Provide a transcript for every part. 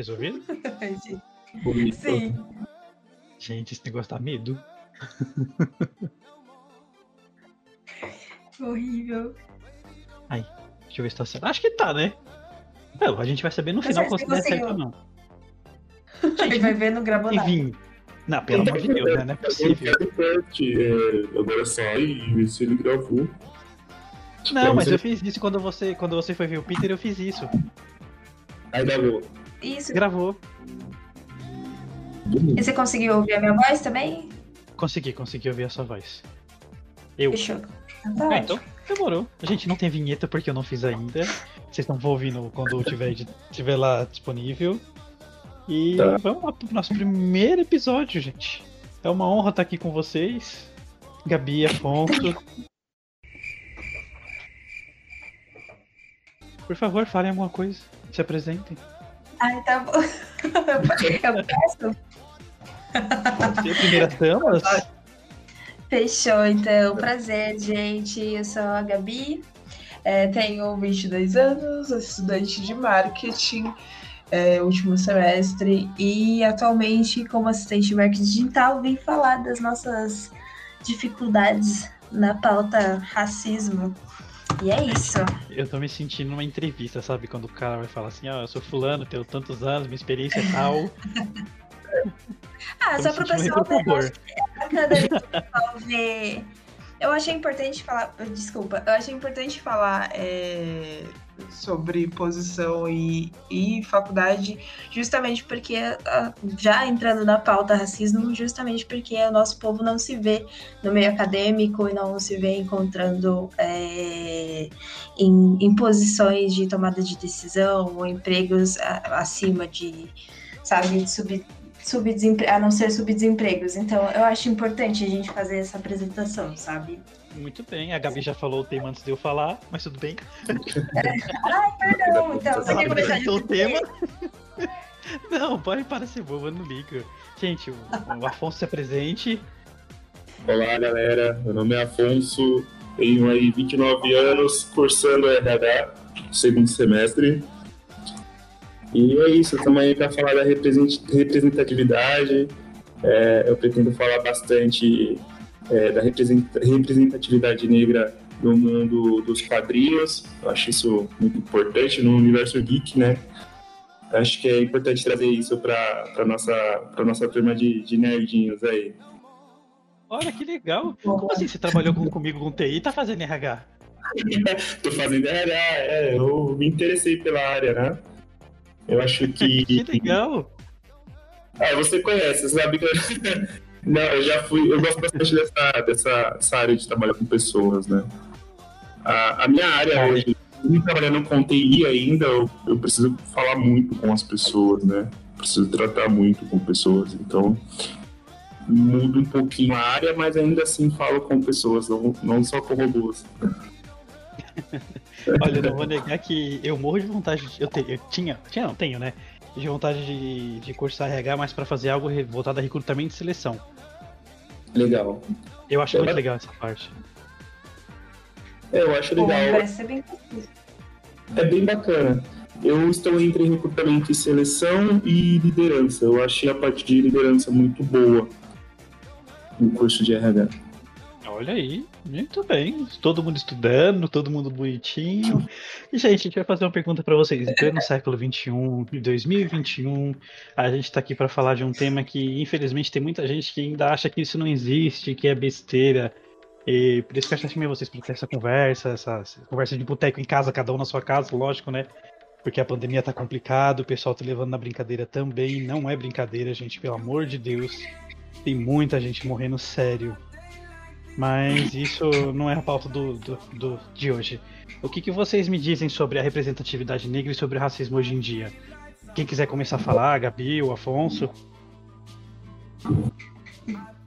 Resolvido? Sim. Gente, esse negócio dá medo. Horrível. Deixa eu ver se tá certo. Acho que tá, né? Não, a gente vai saber no Tá final se der certo ou não. Ele vai ver no gravou nada. Enfim. Não, pelo amor de Deus, né? Não é possível. É, agora sai e vê se ele gravou. Não, mas eu fiz isso quando você, quando você foi ver o Peter, eu fiz isso. Aí gravou. Isso. Gravou. E você conseguiu ouvir a minha voz também? Consegui, consegui ouvir a sua voz. Eu. Fechou. Tá ótimo. então demorou. A gente não tem vinheta porque eu não fiz ainda. Vocês estão ouvindo quando tiver, tiver lá disponível. E Tá. vamos lá pro nosso primeiro episódio, gente. É uma honra estar aqui com vocês. Gabi, Afonso. Por favor, falem alguma coisa. Se apresentem. Ai, tá bom. Eu peço. Ser primeiras damas? Fechou, então. Prazer, gente. Eu sou a Gabi. É, tenho 22 anos, sou estudante de marketing, é, último semestre, e atualmente, como assistente de marketing digital, vim falar das nossas dificuldades na pauta racismo. E é isso. Eu tô me sentindo numa entrevista, sabe? Quando o cara vai falar assim, ó, eu sou fulano, tenho tantos anos, minha experiência é tal. Ah, Tô só pro pessoal ver. o pessoal ver. Eu achei importante falar. Desculpa. Eu achei importante falar é, sobre posição e, e faculdade, justamente porque, ah, já entrando na pauta racismo, justamente porque o nosso povo não se vê no meio acadêmico e não se vê encontrando é, em, em posições de tomada de decisão ou empregos a- acima de, sabe, de sub, subdesempre- a não ser subdesempregos. Então, eu acho importante a gente fazer essa apresentação, sabe? Muito bem, a Gabi já falou o tema antes de eu falar, mas tudo bem. Perdão, então, você quer começar de apresentou o tema. Não, pode para ser boba, eu não ligo. Gente, o, o Afonso se apresente. Olá, galera. Meu nome é Afonso. Tenho aí 29 anos, cursando RH, segundo semestre. E é isso, estamos aí para falar da represent- representatividade. É, eu pretendo falar bastante é, da represent- representatividade negra no mundo dos quadrinhos. Eu acho isso muito importante no universo geek, né? Acho que é importante trazer isso para a nossa, pra nossa turma de, de nerdinhos aí. Olha que legal. Como assim você trabalhou com- comigo com TI e tá fazendo RH? Tô fazendo RH, é, eu me interessei pela área, né? Eu acho que. Que legal. Ah, você conhece, você sabe que. Não, eu já fui. Eu gosto bastante dessa, dessa essa área de trabalhar com pessoas, né? A, a minha área hoje, me trabalhando com TI ainda, eu, eu preciso falar muito com as pessoas, né? Preciso tratar muito com pessoas, então mudo um pouquinho a área, mas ainda assim falo com pessoas, não, não só com robôs. Olha, eu não vou negar que eu morro de vontade. De, eu, te, eu tinha, tinha, não, tenho, né? De vontade de, de cursar RH, mas pra fazer algo voltado a recrutamento e seleção. Legal. Eu acho Eu muito legal essa parte. É, eu acho Pô, legal. parece ser bem. É bem bacana. Eu estou entre recrutamento e seleção e liderança. Eu achei a parte de liderança muito boa no curso de RH. Olha aí, muito bem. Todo mundo estudando, todo mundo bonitinho. E, gente, a gente vai fazer uma pergunta pra vocês. Em pleno século XXI, em 2021, a gente tá aqui pra falar de um tema que, infelizmente, tem muita gente que ainda acha que isso não existe, que é besteira. E por isso que eu chamei vocês pra ter essa conversa, essa, essa conversa de boteco em casa, cada um na sua casa, lógico, né? Porque a pandemia tá complicado, o pessoal tá levando na brincadeira também. Não é brincadeira, gente, pelo amor de Deus. Tem muita gente morrendo sério. Mas isso não é a pauta do, do, do- de hoje. O que, que vocês me dizem sobre a representatividade negra e sobre o racismo hoje em dia? Quem quiser começar a falar, Gabi, o Afonso.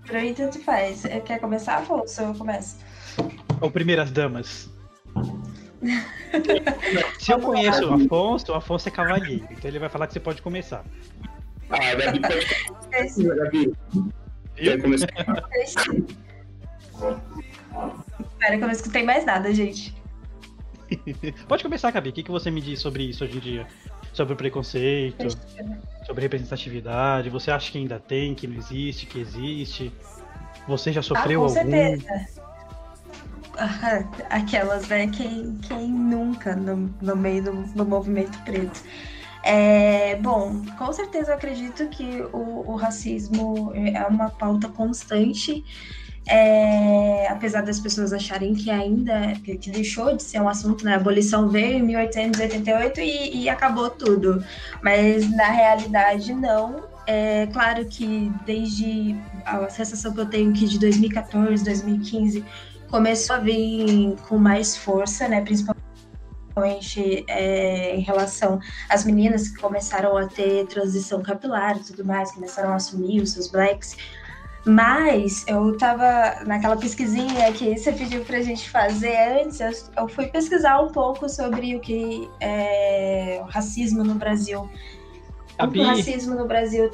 Pra mim, tanto faz. Eh, Quer começar, Afonso? Eu começo. Ou primeiras damas. Se eu conheço o Afonso, o Afonso é cavalheiro, então ele vai falar que você pode começar. Ah, Gabi, pode começar, Gabi. Quer começar? Espera que eu não escutei mais nada, gente. Pode começar, Gabi. O que, que você me diz sobre isso hoje em dia? sobre o preconceito, sobre representatividade? Você acha que ainda tem, que não existe, que existe? Você já sofreu ah, com algum? Certeza. Aquelas, né? Quem, quem nunca no, no meio do, do movimento preto. É, bom, com certeza eu acredito que o, o racismo é uma pauta constante. É, apesar das pessoas acharem que ainda que, deixou de ser um assunto, né? A abolição veio em 1888 e, e acabou tudo, mas na realidade não. É claro que desde a sensação que eu tenho que de 2014, 2015 começou a vir com mais força, né? Principalmente é, em relação às meninas que começaram a ter transição capilar e tudo mais, começaram a assumir os seus blacks. Mas eu tava naquela pesquisinha que você pediu pra gente fazer antes, eu, fui pesquisar um pouco sobre o que é o racismo no Brasil. Gabi. O racismo no Brasil.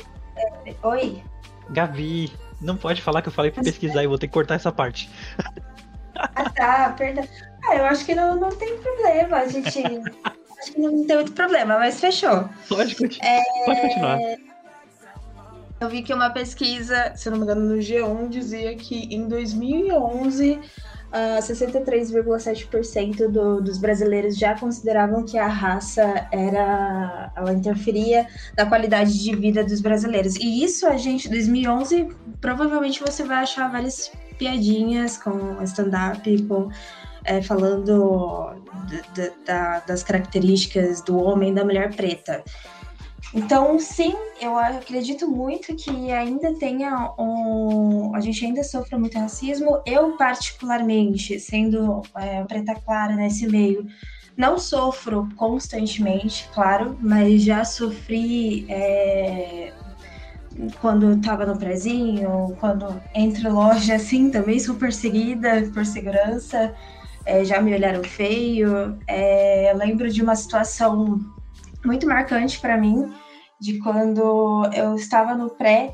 É... Oi? Gabi, não pode falar que eu falei pra pesquisar e vou ter que cortar essa parte. Ah, tá, perdão. Ah, eu acho que não, não tem problema, a gente. acho que não tem muito problema, mas fechou. Pode, continu é... pode continuar. Eu vi que uma pesquisa, se não me engano, no G1 dizia que em 2011 uh, 63,7% do, dos brasileiros já consideravam que a raça era, ela interferia na qualidade de vida dos brasileiros. E isso a gente, 2011, provavelmente você vai achar várias piadinhas com stand-up, com é, falando da, das características do homem e da mulher preta. Então, sim, eu acredito muito que ainda tenha um. A gente ainda sofre muito racismo. Eu, particularmente, sendo é, preta clara nesse meio, não sofro constantemente, claro, mas já sofri é, quando estava no prezinho, quando entre loja, assim, também sou perseguida por segurança. É, já me olharam feio. É, eu lembro de uma situação muito marcante para mim, de quando eu estava no pré,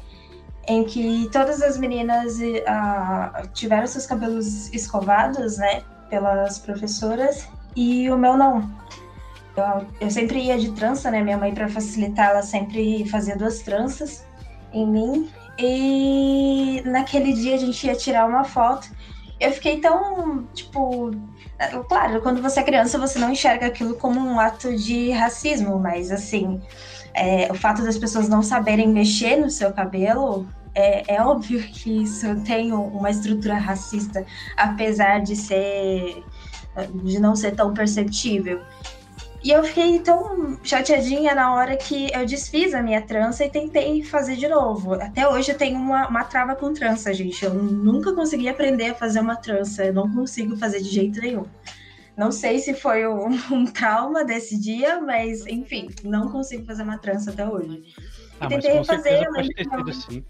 em que todas as meninas uh, tiveram seus cabelos escovados, né, pelas professoras, e o meu não. Eu, eu sempre ia de trança, né, minha mãe, para facilitar, ela sempre fazia duas tranças em mim, e naquele dia a gente ia tirar uma foto, eu fiquei tão, tipo, Claro, quando você é criança, você não enxerga aquilo como um ato de racismo, mas assim, é, o fato das pessoas não saberem mexer no seu cabelo, é, é, óbvio que isso tem uma estrutura racista, apesar de ser de não ser tão perceptível. E eu fiquei tão chateadinha na hora que eu desfiz a minha trança e tentei fazer de novo. Até hoje eu tenho uma, uma trava com trança, gente. Eu nunca consegui aprender a fazer uma trança. Eu não consigo fazer de jeito nenhum. Não sei se foi um, um trauma desse dia, mas enfim, não consigo fazer uma trança até hoje. Ah, e tentei fazer, mas. Pode ter sido,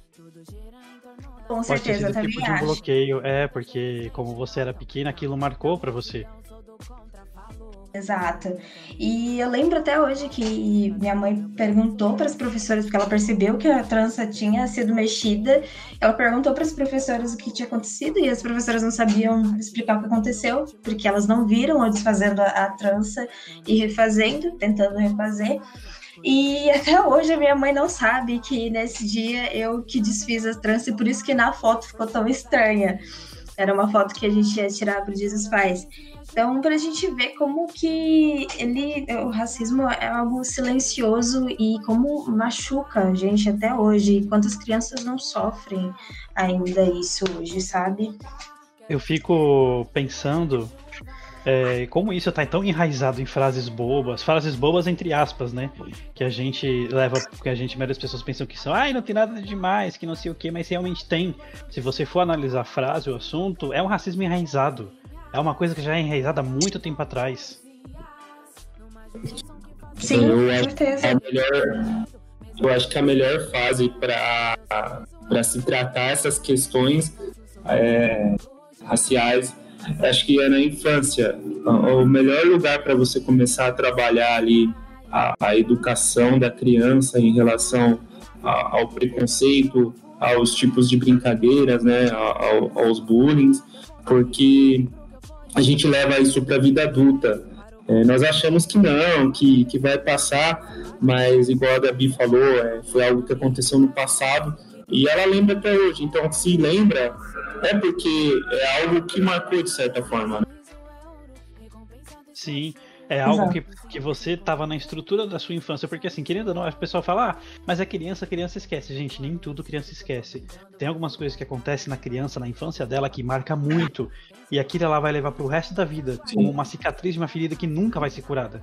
Com certeza, também tipo acho. De bloqueio, é, porque como você era pequena, aquilo marcou para você. Exato. E eu lembro até hoje que minha mãe perguntou para as professoras, porque ela percebeu que a trança tinha sido mexida, ela perguntou para as professoras o que tinha acontecido e as professoras não sabiam explicar o que aconteceu, porque elas não viram eu desfazendo a, a trança e refazendo, tentando refazer. E até hoje a minha mãe não sabe que nesse dia eu que desfiz a trança e por isso que na foto ficou tão estranha. Era uma foto que a gente ia tirar para o dos Pais. Então, para a gente ver como que ele, o racismo é algo silencioso e como machuca a gente até hoje, quantas crianças não sofrem ainda isso hoje, sabe? Eu fico pensando é, como isso está tão enraizado em frases bobas, frases bobas entre aspas, né? Que a gente leva, porque a gente, as pessoas pensam que são, ai, não tem nada de demais, que não sei o que, mas realmente tem. Se você for analisar a frase, o assunto, é um racismo enraizado. É uma coisa que já é enraizada há muito tempo atrás. Sim, com certeza. Melhor, eu acho que a melhor fase para se tratar essas questões é, raciais, acho que é na infância. O melhor lugar para você começar a trabalhar ali a, a educação da criança em relação a, ao preconceito, aos tipos de brincadeiras, né, ao, aos bullying, porque a gente leva isso para a vida adulta. É, nós achamos que não, que, que vai passar, mas igual a Gabi falou, é, foi algo que aconteceu no passado e ela lembra até hoje. Então, se lembra, é porque é algo que marcou de certa forma. Né? Sim, é algo que, que você estava na estrutura da sua infância, porque assim, querendo ou não, a pessoa fala, ah, mas é criança, criança esquece. Gente, nem tudo criança esquece. Tem algumas coisas que acontecem na criança, na infância dela, que marca muito. E aquilo ela vai levar pro resto da vida, Sim. como uma cicatriz de uma ferida que nunca vai ser curada.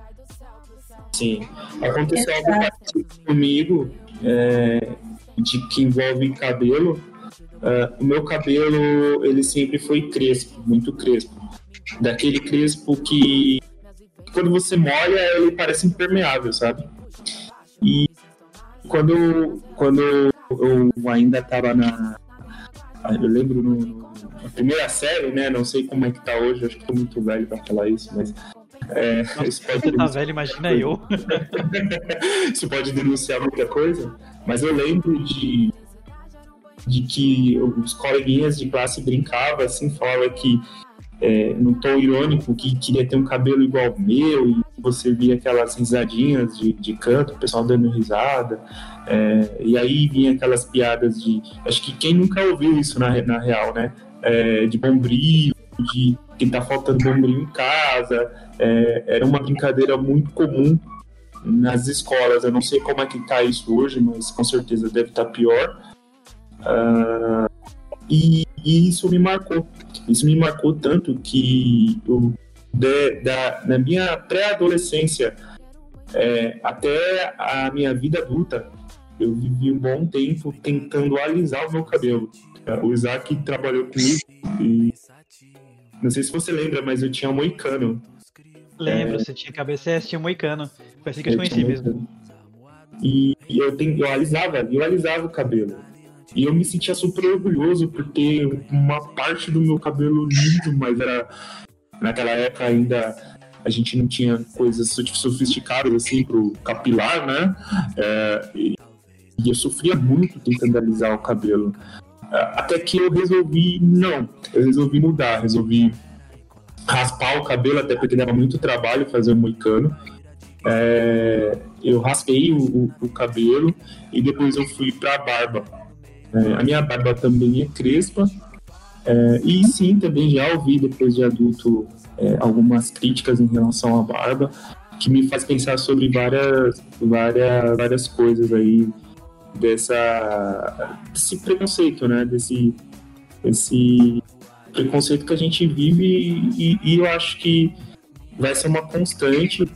Sim. Aconteceu algo parecido comigo, é, de que envolve cabelo. Uh, o meu cabelo, ele sempre foi crespo, muito crespo. Daquele crespo que quando você molha, ele parece impermeável, sabe? E quando, quando eu ainda estava na. Eu lembro no, primeira série, né? Não sei como é que tá hoje, acho que tô muito velho para falar isso, mas. É, Nossa, isso pode você tá velho, imagina eu. isso pode denunciar muita coisa, mas eu lembro de, de que os coleguinhas de classe brincavam assim, falavam que é, num tom irônico, que queria ter um cabelo igual ao meu, e você via aquelas risadinhas de, de canto, o pessoal dando risada, é, e aí vinha aquelas piadas de. Acho que quem nunca ouviu isso na, na real, né? É, de bombril, de que tá faltando bombril em casa, é, era uma brincadeira muito comum nas escolas. Eu não sei como é que tá isso hoje, mas com certeza deve estar tá pior. Uh, e, e, isso me marcou. Isso me marcou tanto que eu, de, da, na minha pré-adolescência é, até a minha vida adulta, eu vivi um bom tempo tentando alisar o meu cabelo. O Isaac trabalhou comigo e não sei se você lembra, mas eu tinha um moicano. Lembro, é, você tinha cabeça, você tinha moicano. Foi assim que eu, eu conheci mesmo. E eu, tem, eu alisava, eu alisava o cabelo. E eu me sentia super orgulhoso por ter uma parte do meu cabelo lindo, mas era. Naquela época ainda a gente não tinha coisas sofisticadas assim pro capilar, né? É, e, e eu sofria muito tentando alisar o cabelo. Até que eu resolvi, não, eu resolvi mudar, resolvi raspar o cabelo, até porque dava muito trabalho fazer um moicano. É, eu raspei o, o, o, cabelo e depois eu fui para a barba. É, a minha barba também é crespa. É, e sim, também já ouvi depois de adulto é, algumas críticas em relação à barba, que me faz pensar sobre várias, várias, várias coisas aí dessa desse preconceito, né? Desse, desse preconceito que a gente vive e, e eu acho que vai ser uma constante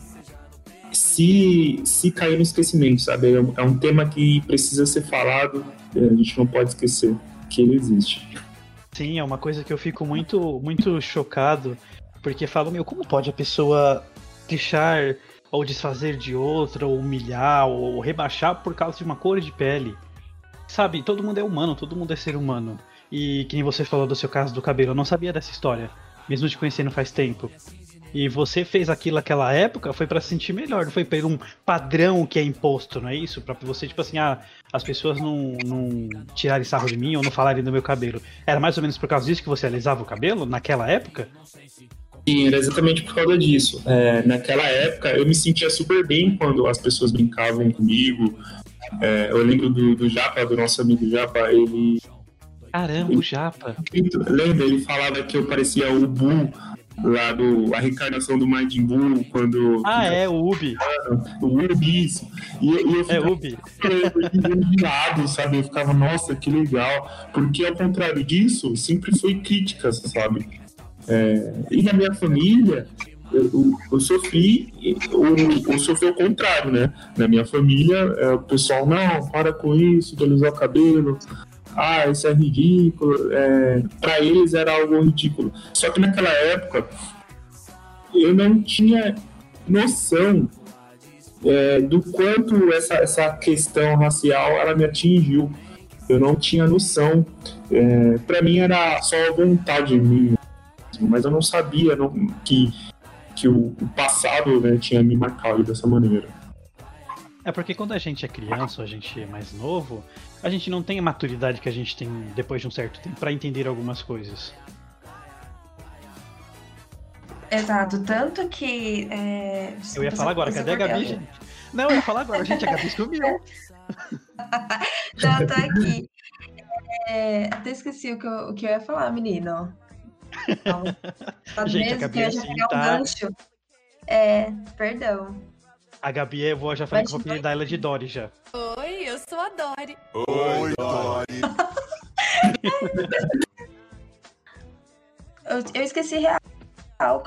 se, se cair no esquecimento, sabe? É um, é um tema que precisa ser falado a gente não pode esquecer que ele existe. Sim, é uma coisa que eu fico muito, muito chocado, porque falo, meu, como pode a pessoa deixar ou desfazer de outra, ou humilhar, ou rebaixar por causa de uma cor de pele? Sabe, todo mundo é humano, todo mundo é ser humano. E que nem você falou do seu caso do cabelo, eu não sabia dessa história, mesmo te conhecendo faz tempo. E você fez aquilo naquela época foi para se sentir melhor, não foi pelo um padrão que é imposto, não é isso? Para você, tipo assim, ah, as pessoas não, não tirarem sarro de mim ou não falarem do meu cabelo. Era mais ou menos por causa disso que você alisava o cabelo naquela época? Sim, era exatamente por causa disso. É, naquela época eu me sentia super bem quando as pessoas brincavam comigo. É, eu lembro do, do Japa, do nosso amigo Japa, ele. Caramba, o Japa. Lembra? Ele falava que eu parecia o Bu lá do a reencarnação do Majin Buu quando ah é o Ubi. O Ubi isso. E, e eu é Ubi. lado sabe? Eu ficava nossa que legal. Porque ao contrário disso sempre foi críticas sabe? É, e na minha família eu, eu sofri eu, eu sofri o contrário né? Na minha família é, o pessoal não para com isso de alisar o cabelo ah, isso é ridículo. É, para eles era algo ridículo. Só que naquela época eu não tinha noção é, do quanto essa, essa questão racial ela me atingiu. Eu não tinha noção. É, para mim era só vontade minha, mas eu não sabia não, que, que o, o passado né, tinha me marcado dessa maneira. É porque quando a gente é criança, ou a gente é mais novo, a gente não tem a maturidade que a gente tem depois de um certo tempo para entender algumas coisas. Exato, tanto que. É... eu ia falar agora, cadê a Gabi, gente? Não, eu ia falar agora, gente, a Gabi sumiu. Não, tô aqui. É, até esqueci o que, eu, o que eu ia falar, menino. Então, tá gente, mesmo, a Gabi assim, pegar tá... um gancho. É, perdão. A Gabi, eu vou, já falei Mas que vou apelidar ela de Dory já. Oi, eu sou a Dory. Oi, Dory. eu, eu esqueci real.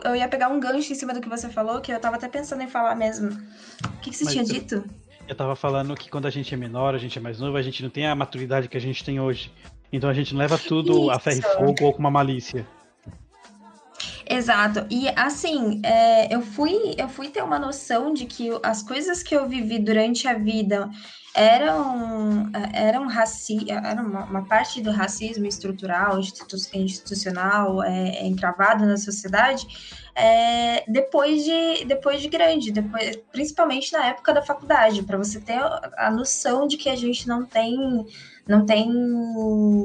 Eu ia pegar um gancho em cima do que você falou, que eu tava até pensando em falar mesmo. O que, que você Mas tinha eu, dito? Eu tava falando que quando a gente é menor, a gente é mais novo, a gente não tem a maturidade que a gente tem hoje. Então a gente não leva tudo Isso. a ferro e fogo ou com uma malícia. Exato. E assim, é, eu, fui, eu fui ter uma noção de que as coisas que eu vivi durante a vida eram, eram raci era uma, uma parte do racismo estrutural, institu institucional, é, encravado na sociedade, é, depois, de, depois de grande, depois, principalmente na época da faculdade, para você ter a noção de que a gente não tem não tem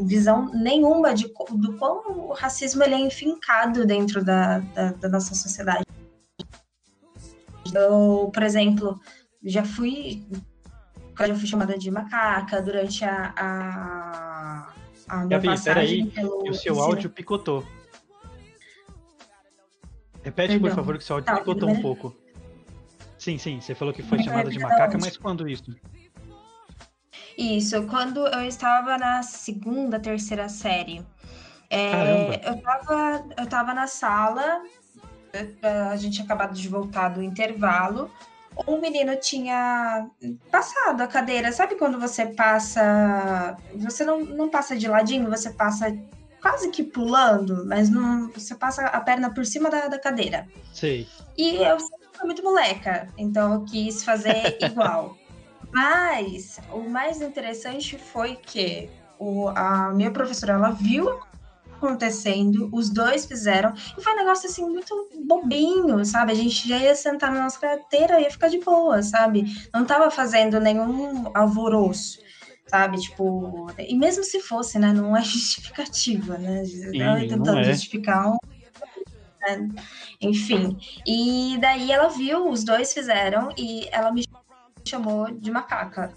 visão nenhuma de, do quão o racismo ele é enfincado dentro da, da, da nossa sociedade. Eu, por exemplo, já fui já fui chamada de macaca durante a, a, a Gabi, passagem pelo o seu áudio picotou. Repete, Perdão. por favor, que seu áudio tá, picotou um pouco. Sim, sim, você falou que foi chamada de macaca, mas quando isso? Isso, quando eu estava na segunda, terceira série. É, eu, tava, eu tava na sala, a gente tinha acabado de voltar do intervalo. Um menino tinha passado a cadeira. Sabe quando você passa. Você não, não passa de ladinho, você passa quase que pulando, mas não, você passa a perna por cima da, da cadeira. Sei. E eu fui muito moleca, então eu quis fazer igual. Mas o mais interessante foi que o, a minha professora ela viu acontecendo, os dois fizeram, e foi um negócio assim muito bobinho, sabe? A gente já ia sentar na nossa carteira e ia ficar de boa, sabe? Não tava fazendo nenhum alvoroço, sabe? Tipo, e mesmo se fosse, né? Não é justificativa, né? Sim, tentando é. justificar um. Né? Enfim. E daí ela viu, os dois fizeram, e ela me chamou de macaca.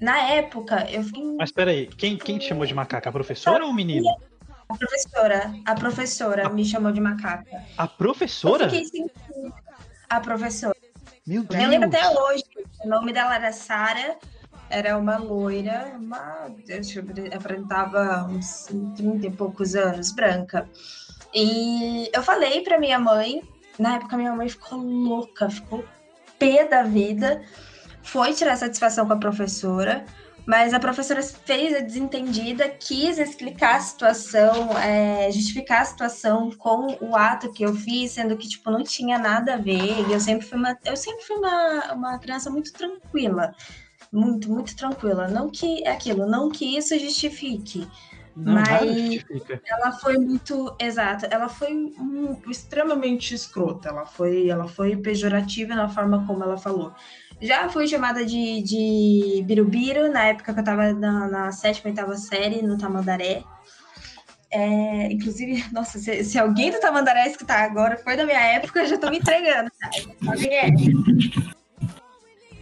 Na época, eu fiquei. Mas peraí, quem, quem te chamou de macaca? A professora ou o menino? A professora. A professora a... me chamou de macaca. A professora? Sem... A professora. Meu Deus. Eu lembro até hoje. O nome dela era Sara. Era uma loira, uma. Eu apresentava uns 30 e poucos anos, branca. E eu falei pra minha mãe, na época minha mãe ficou louca, ficou pé da vida foi tirar satisfação com a professora, mas a professora fez a desentendida, quis explicar a situação, é, justificar a situação com o ato que eu fiz, sendo que tipo não tinha nada a ver. E eu sempre fui uma, eu sempre fui uma, uma criança muito tranquila, muito muito tranquila. Não que é aquilo, não que isso justifique. Não, mas ela foi muito exata, ela foi um, extremamente escrota, ela foi, ela foi pejorativa na forma como ela falou. Já fui chamada de, de Birubiru, na época que eu estava na, na sétima, oitava série, no Tamandaré. É, inclusive, nossa, se, se, alguém do Tamandaré escutar agora, foi da minha época, eu já estou me entregando. Alguém é.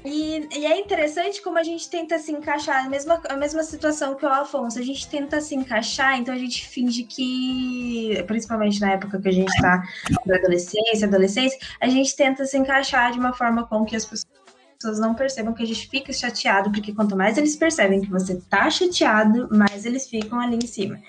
E, e, é interessante como a gente tenta se encaixar, a mesma, a mesma situação que o Afonso, a gente tenta se encaixar, então a gente finge que, principalmente na época que a gente está na adolescência, adolescência, a gente tenta se encaixar de uma forma com que as pessoas pessoas não percebam que a gente fica chateado, porque quanto mais eles percebem que você tá chateado, mais eles ficam ali em cima.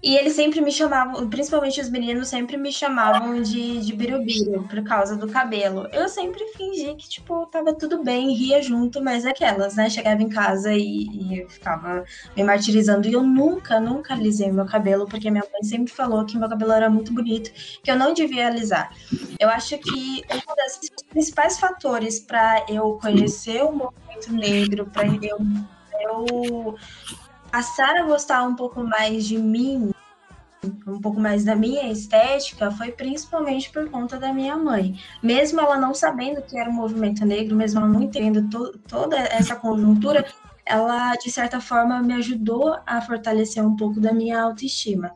E eles sempre me chamavam, principalmente os meninos, sempre me chamavam de, de birubiru por causa do cabelo. Eu sempre fingi que, tipo, tava tudo bem, ria junto, mas é aquelas, né? Chegava em casa e, e ficava me martirizando. E eu nunca, nunca alisei meu cabelo, porque minha mãe sempre falou que meu cabelo era muito bonito, que eu não devia alisar. Eu acho que um dos principais fatores para eu conhecer o movimento negro, para eu, eu a gostar um pouco mais de mim, um pouco mais da minha estética, foi principalmente por conta da minha mãe. Mesmo ela não sabendo que era um movimento negro, mesmo ela não entendendo to toda essa conjuntura, ela, de certa forma, me ajudou a fortalecer um pouco da minha autoestima.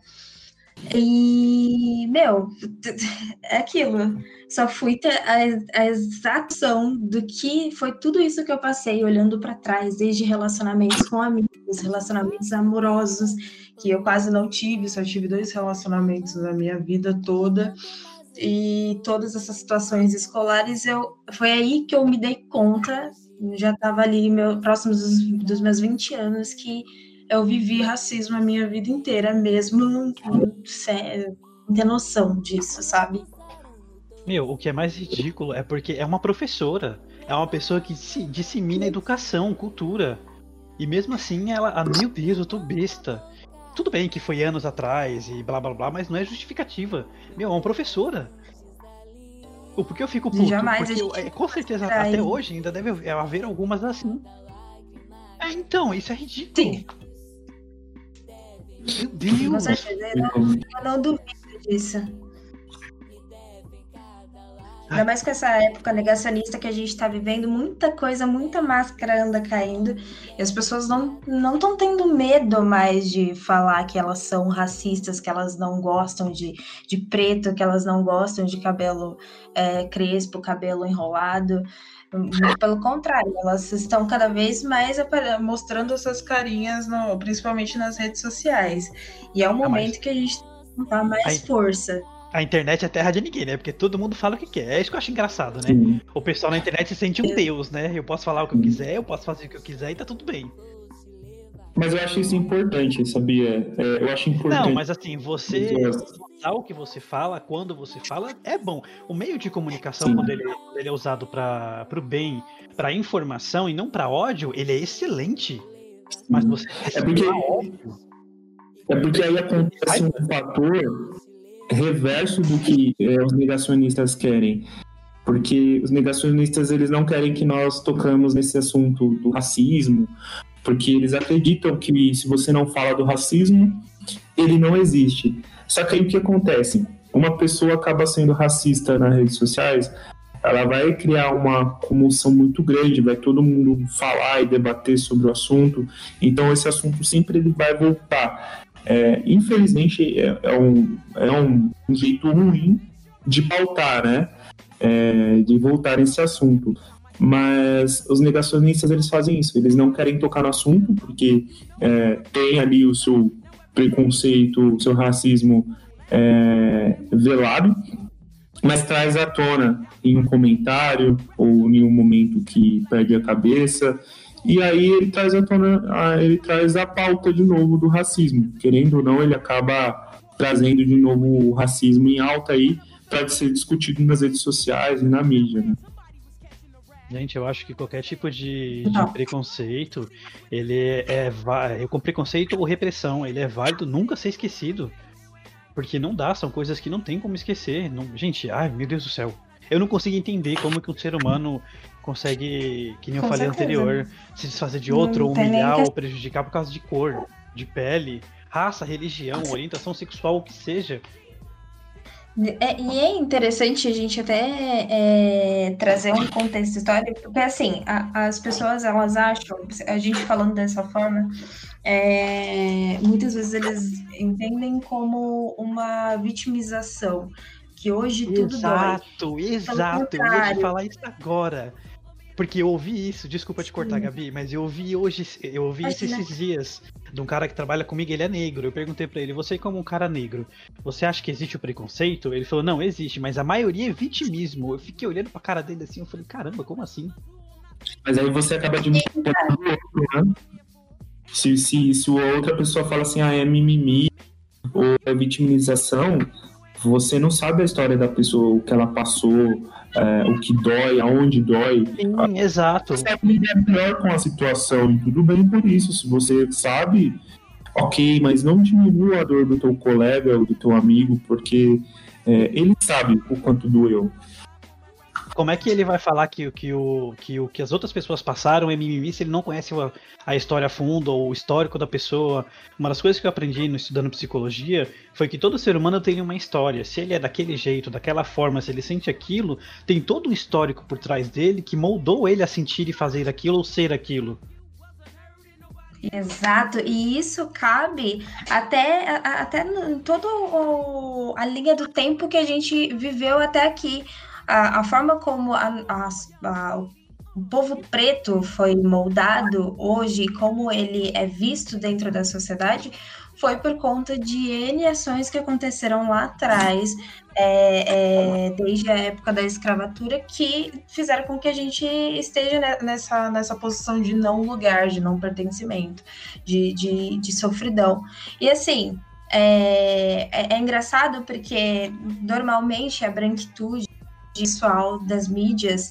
E, meu, é aquilo. Só fui ter a, a exação do que foi tudo isso que eu passei olhando para trás, desde relacionamentos com amigos, relacionamentos amorosos, que eu quase não tive, só tive dois relacionamentos na minha vida toda. E todas essas situações escolares, eu, foi aí que eu me dei conta, já estava ali meu, próximo dos, dos meus 20 anos, que eu vivi racismo a minha vida inteira, mesmo sem ter noção disso, sabe? Meu, o que é mais ridículo é porque é uma professora, é uma pessoa que se dissemina educação, cultura. E mesmo assim ela, ah, meu Deus, eu tô besta. Tudo bem que foi anos atrás e blá blá blá, mas não é justificativa. Meu, é uma professora. O porquê eu fico puto? Jamais porque eu, é, com certeza até hoje ainda deve haver algumas assim. É, então, isso é ridículo. Sim. Meu Deus! Com certeza, eu não, eu não duvido disso. Ainda mais com essa época negacionista que a gente está vivendo, muita coisa, muita máscara anda caindo. E as pessoas não estão tendo medo mais de falar que elas são racistas, que elas não gostam de, de preto, que elas não gostam de cabelo é, crespo, cabelo enrolado. Pelo contrário, elas estão cada vez mais mostrando suas carinhas, no, principalmente nas redes sociais. E é um momento que a gente dá mais Aí... força a internet é terra de ninguém, né? Porque todo mundo fala o que quer. É isso que eu acho engraçado, né? Sim. O pessoal na internet se sente um deus, né? Eu posso falar o que eu quiser, eu posso fazer o que eu quiser e tá tudo bem. Mas eu acho isso importante, sabia? É, eu acho importante. Não, mas assim, você usar o que você fala, quando você fala, é bom. O meio de comunicação, quando ele, ele, é usado para o bem, para informação e não para ódio, ele é excelente. Sim. Mas você é porque, é porque aí acontece um fator reverso do que é, os negacionistas querem. Porque os negacionistas eles não querem que nós tocamos nesse assunto do racismo, porque eles acreditam que se você não fala do racismo, ele não existe. Só que aí o que acontece? Uma pessoa acaba sendo racista nas redes sociais, ela vai criar uma comoção muito grande, vai todo mundo falar e debater sobre o assunto, então esse assunto sempre ele vai voltar. É, infelizmente, é, é, um, é um jeito ruim de pautar, né? É, de voltar nesse assunto. Mas os negacionistas, eles fazem isso. Eles não querem tocar no assunto, porque é, tem ali o seu preconceito, o seu racismo é, velado, mas traz à tona em um comentário ou em um momento que perde a cabeça e aí ele traz a tona, ele traz a pauta de novo do racismo. Querendo ou não, ele acaba trazendo de novo o racismo em alta aí para ser discutido nas redes sociais e na mídia, né? Gente, eu acho que qualquer tipo de, de preconceito, ele é, é com preconceito ou repressão, ele é válido nunca ser esquecido. Porque não dá, são coisas que não tem como esquecer. Não, gente, ai meu Deus do céu. Eu não consigo entender como que um ser humano consegue, que nem eu Com falei certeza. anterior, se desfazer de outro, ou humilhar, ou prejudicar por causa de cor, de pele, raça, religião, orientação sexual, o que seja. É, e é interessante a gente até é, trazer um contexto histórico, porque assim, a, as pessoas elas acham, a gente falando dessa forma, é, muitas vezes eles entendem como uma vitimização, que hoje tudo exato, dói. Exato, exato, eu ia te falar isso agora. Porque eu ouvi isso, desculpa te cortar, Sim. Gabi, mas eu ouvi hoje, eu ouvi isso esses dias de um cara que trabalha comigo, ele é negro. Eu perguntei para ele, você como um cara negro, você acha que existe o preconceito? Ele falou, não, existe, mas a maioria é vitimismo. Eu fiquei olhando pra cara dele assim, eu falei, caramba, como assim? Mas aí você acaba de me né? Se, se, se outra pessoa fala assim, ah, é mimimi ou é vitimização, você não sabe a história da pessoa, o que ela passou, é, o que dói, aonde dói. Sim, a, exato. Você é melhor com a situação e tudo bem por isso. Se você sabe, ok, mas não diminua a dor do teu colega ou do teu amigo, porque é, ele sabe o quanto doeu. Como é que ele vai falar que, que, o, que o que as outras pessoas passaram é mimimi se ele não conhece a, a história a fundo ou o histórico da pessoa? Uma das coisas que eu aprendi no, estudando psicologia foi que todo ser humano tem uma história. Se ele é daquele jeito, daquela forma, se ele sente aquilo, tem todo um histórico por trás dele que moldou ele a sentir e fazer aquilo ou ser aquilo. Exato, e isso cabe até, até em toda a linha do tempo que a gente viveu até aqui. A, a forma como a, a, o povo preto foi moldado hoje, como ele é visto dentro da sociedade, foi por conta de N ações que aconteceram lá atrás, é, é, desde a época da escravatura, que fizeram com que a gente esteja nessa, nessa posição de não lugar, de não pertencimento, de, de, de sofridão. E assim, é, é, é engraçado porque normalmente a branquitude visual das mídias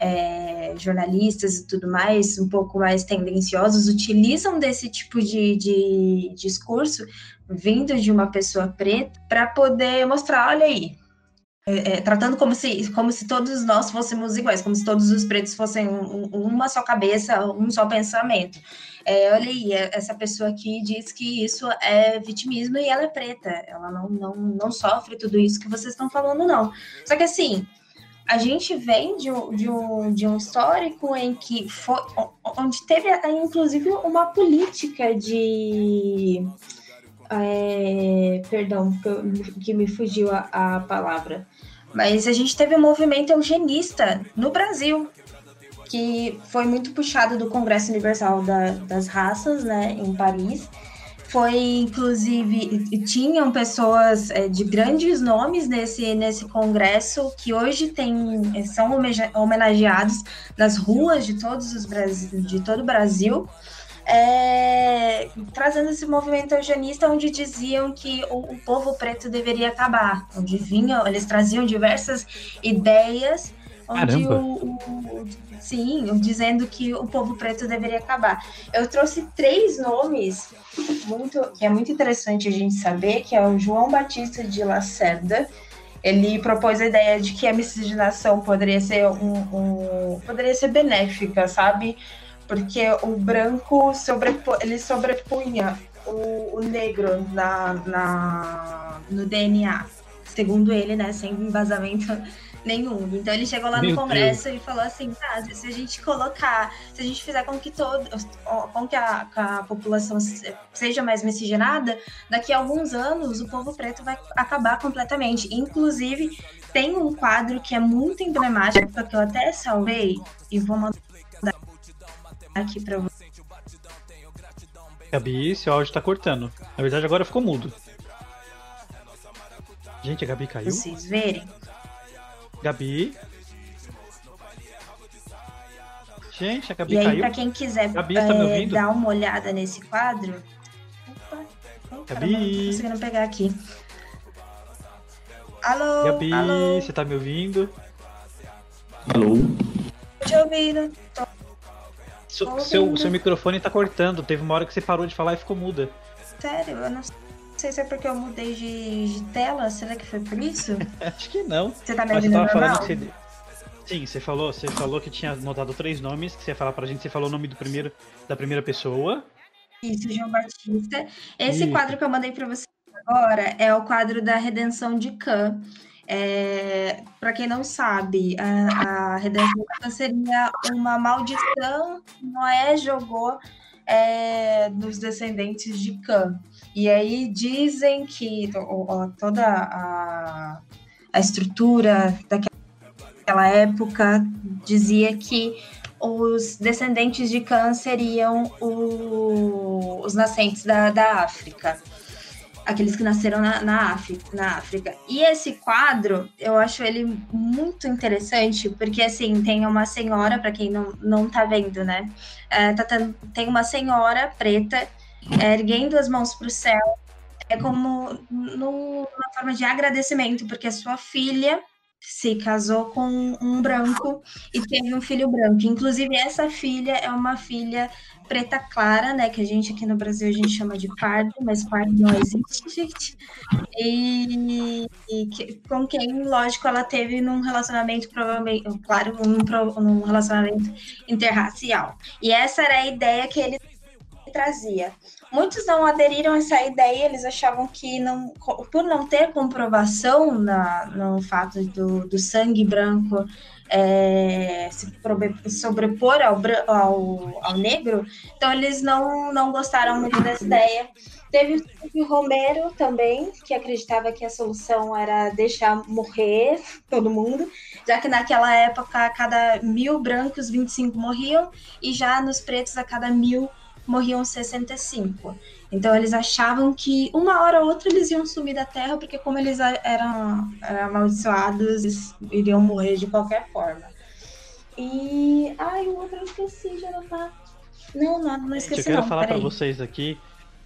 é, jornalistas e tudo mais, um pouco mais tendenciosos, utilizam desse tipo de, de discurso vindo de uma pessoa preta para poder mostrar, olha aí, é, é, tratando como se, como se todos nós fôssemos iguais, como se todos os pretos fossem um, uma só cabeça, um só pensamento. É, olha aí, é, essa pessoa aqui diz que isso é vitimismo e ela é preta, ela não, não, não sofre tudo isso que vocês estão falando, não. Só que assim, a gente vem de, de, um, de um histórico em que foi, onde teve, inclusive, uma política de. É, perdão, que me fugiu a, a palavra. Mas a gente teve um movimento eugenista no Brasil, que foi muito puxado do Congresso Universal da, das Raças, né, em Paris, foi inclusive tinham pessoas é, de grandes nomes nesse, nesse congresso que hoje tem, são homenageados nas ruas de todos os de todo o Brasil. É, trazendo esse movimento eugenista onde diziam que o, o, povo preto deveria acabar, onde vinham, eles traziam diversas ideias, onde o, o, sim, dizendo que o povo preto deveria acabar. Eu trouxe três nomes muito, que é muito interessante a gente saber, que é o João Batista de Lacerda. Ele propôs a ideia de que a miscigenação poderia ser um, um poderia ser benéfica, sabe? Porque o branco sobrepo, ele sobrepunha o, o negro na, na, no DNA, segundo ele, né, sem embasamento nenhum. Então ele chegou lá Meu no Congresso Deus. e falou assim, tá, se a gente colocar, se a gente fizer com que todo, com que a, que a população seja mais miscigenada, daqui a alguns anos o povo preto vai acabar completamente. Inclusive, tem um quadro que é muito emblemático, que eu até salvei e vou mandar aqui para você. Gabi, seu áudio tá cortando. Na verdade, agora ficou mudo. Gente, a Gabi caiu. Vocês verem. Gabi. Gente, a Gabi e aí, caiu. pra quem quiser Gabi, tá é, dar uma olhada nesse quadro. Opa, oh, Gabi. Caramba, não tô conseguindo pegar aqui. Alô? Gabi, alô? você tá me ouvindo? Alô? Tô te ouvindo. Tô... Tô seu, seu microfone tá cortando. Teve uma hora que você parou de falar e ficou muda. Sério, eu não sei sei se é porque eu mudei de, de tela, será que foi por isso? Acho que não. Você tá me ouvindo normal? Falando que você... Sim, você falou, você falou que tinha notado três nomes, que você ia falar pra gente, você falou o nome do primeiro, da primeira pessoa. Isso, João Batista. Esse quadro que eu mandei para você agora é o quadro da Redenção de Khan. É, para quem não sabe, a, a Redenção de Khan seria uma maldição que Noé jogou é, nos descendentes de Khan. E aí dizem que toda a, a estrutura daquela época dizia que os descendentes de Cã seriam o, os nascentes da, da África, aqueles que nasceram na, na, África, na África. E esse quadro, eu acho ele muito interessante, porque assim, tem uma senhora, para quem não, não tá vendo, né? É, tá, tem uma senhora preta erguendo as mãos para o céu, é como numa forma de agradecimento, porque a sua filha se casou com um branco e teve um filho branco. Inclusive, essa filha é uma filha preta clara, né? Que a gente aqui no Brasil a gente chama de pardo, mas pardo não existe, gente. E, e que, com quem, lógico, ela teve num relacionamento, provavelmente, claro, um, num relacionamento interracial. E essa era a ideia que ele trazia. Muitos não aderiram a essa ideia, eles achavam que, não, por não ter comprovação na, no fato do, do sangue branco é, se sobrepor ao, ao, ao, negro, então eles não, não gostaram muito dessa ideia. Teve o Romero também, que acreditava que a solução era deixar morrer todo mundo, já que naquela época, a cada mil brancos, 25 morriam, e já nos pretos, a cada mil morriam 65. Então eles achavam que uma hora ou outra eles iam sumir da Terra, porque como eles eram, eram amaldiçoados, eles iriam morrer de qualquer forma. E. Ai, o outro eu esqueci, já não tá. Não, nada, não esqueci. Eu quero não, falar para vocês aqui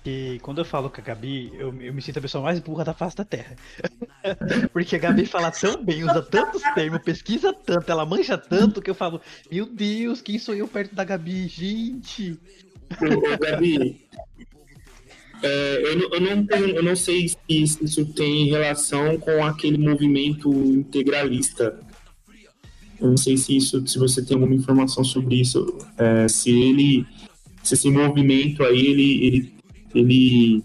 que quando eu falo com a Gabi, eu, eu me sinto a pessoa mais burra da face da Terra. Porque a Gabi fala tão bem, usa tantos termos, pesquisa tanto, ela mancha tanto que eu falo, meu Deus, quem sou eu perto da Gabi, gente? Gabi, é, eu, eu, não tenho, eu não sei se isso tem relação com aquele movimento integralista. Eu não sei se isso, se você tem alguma informação sobre isso, é, se ele, se esse movimento aí ele, ele, ele,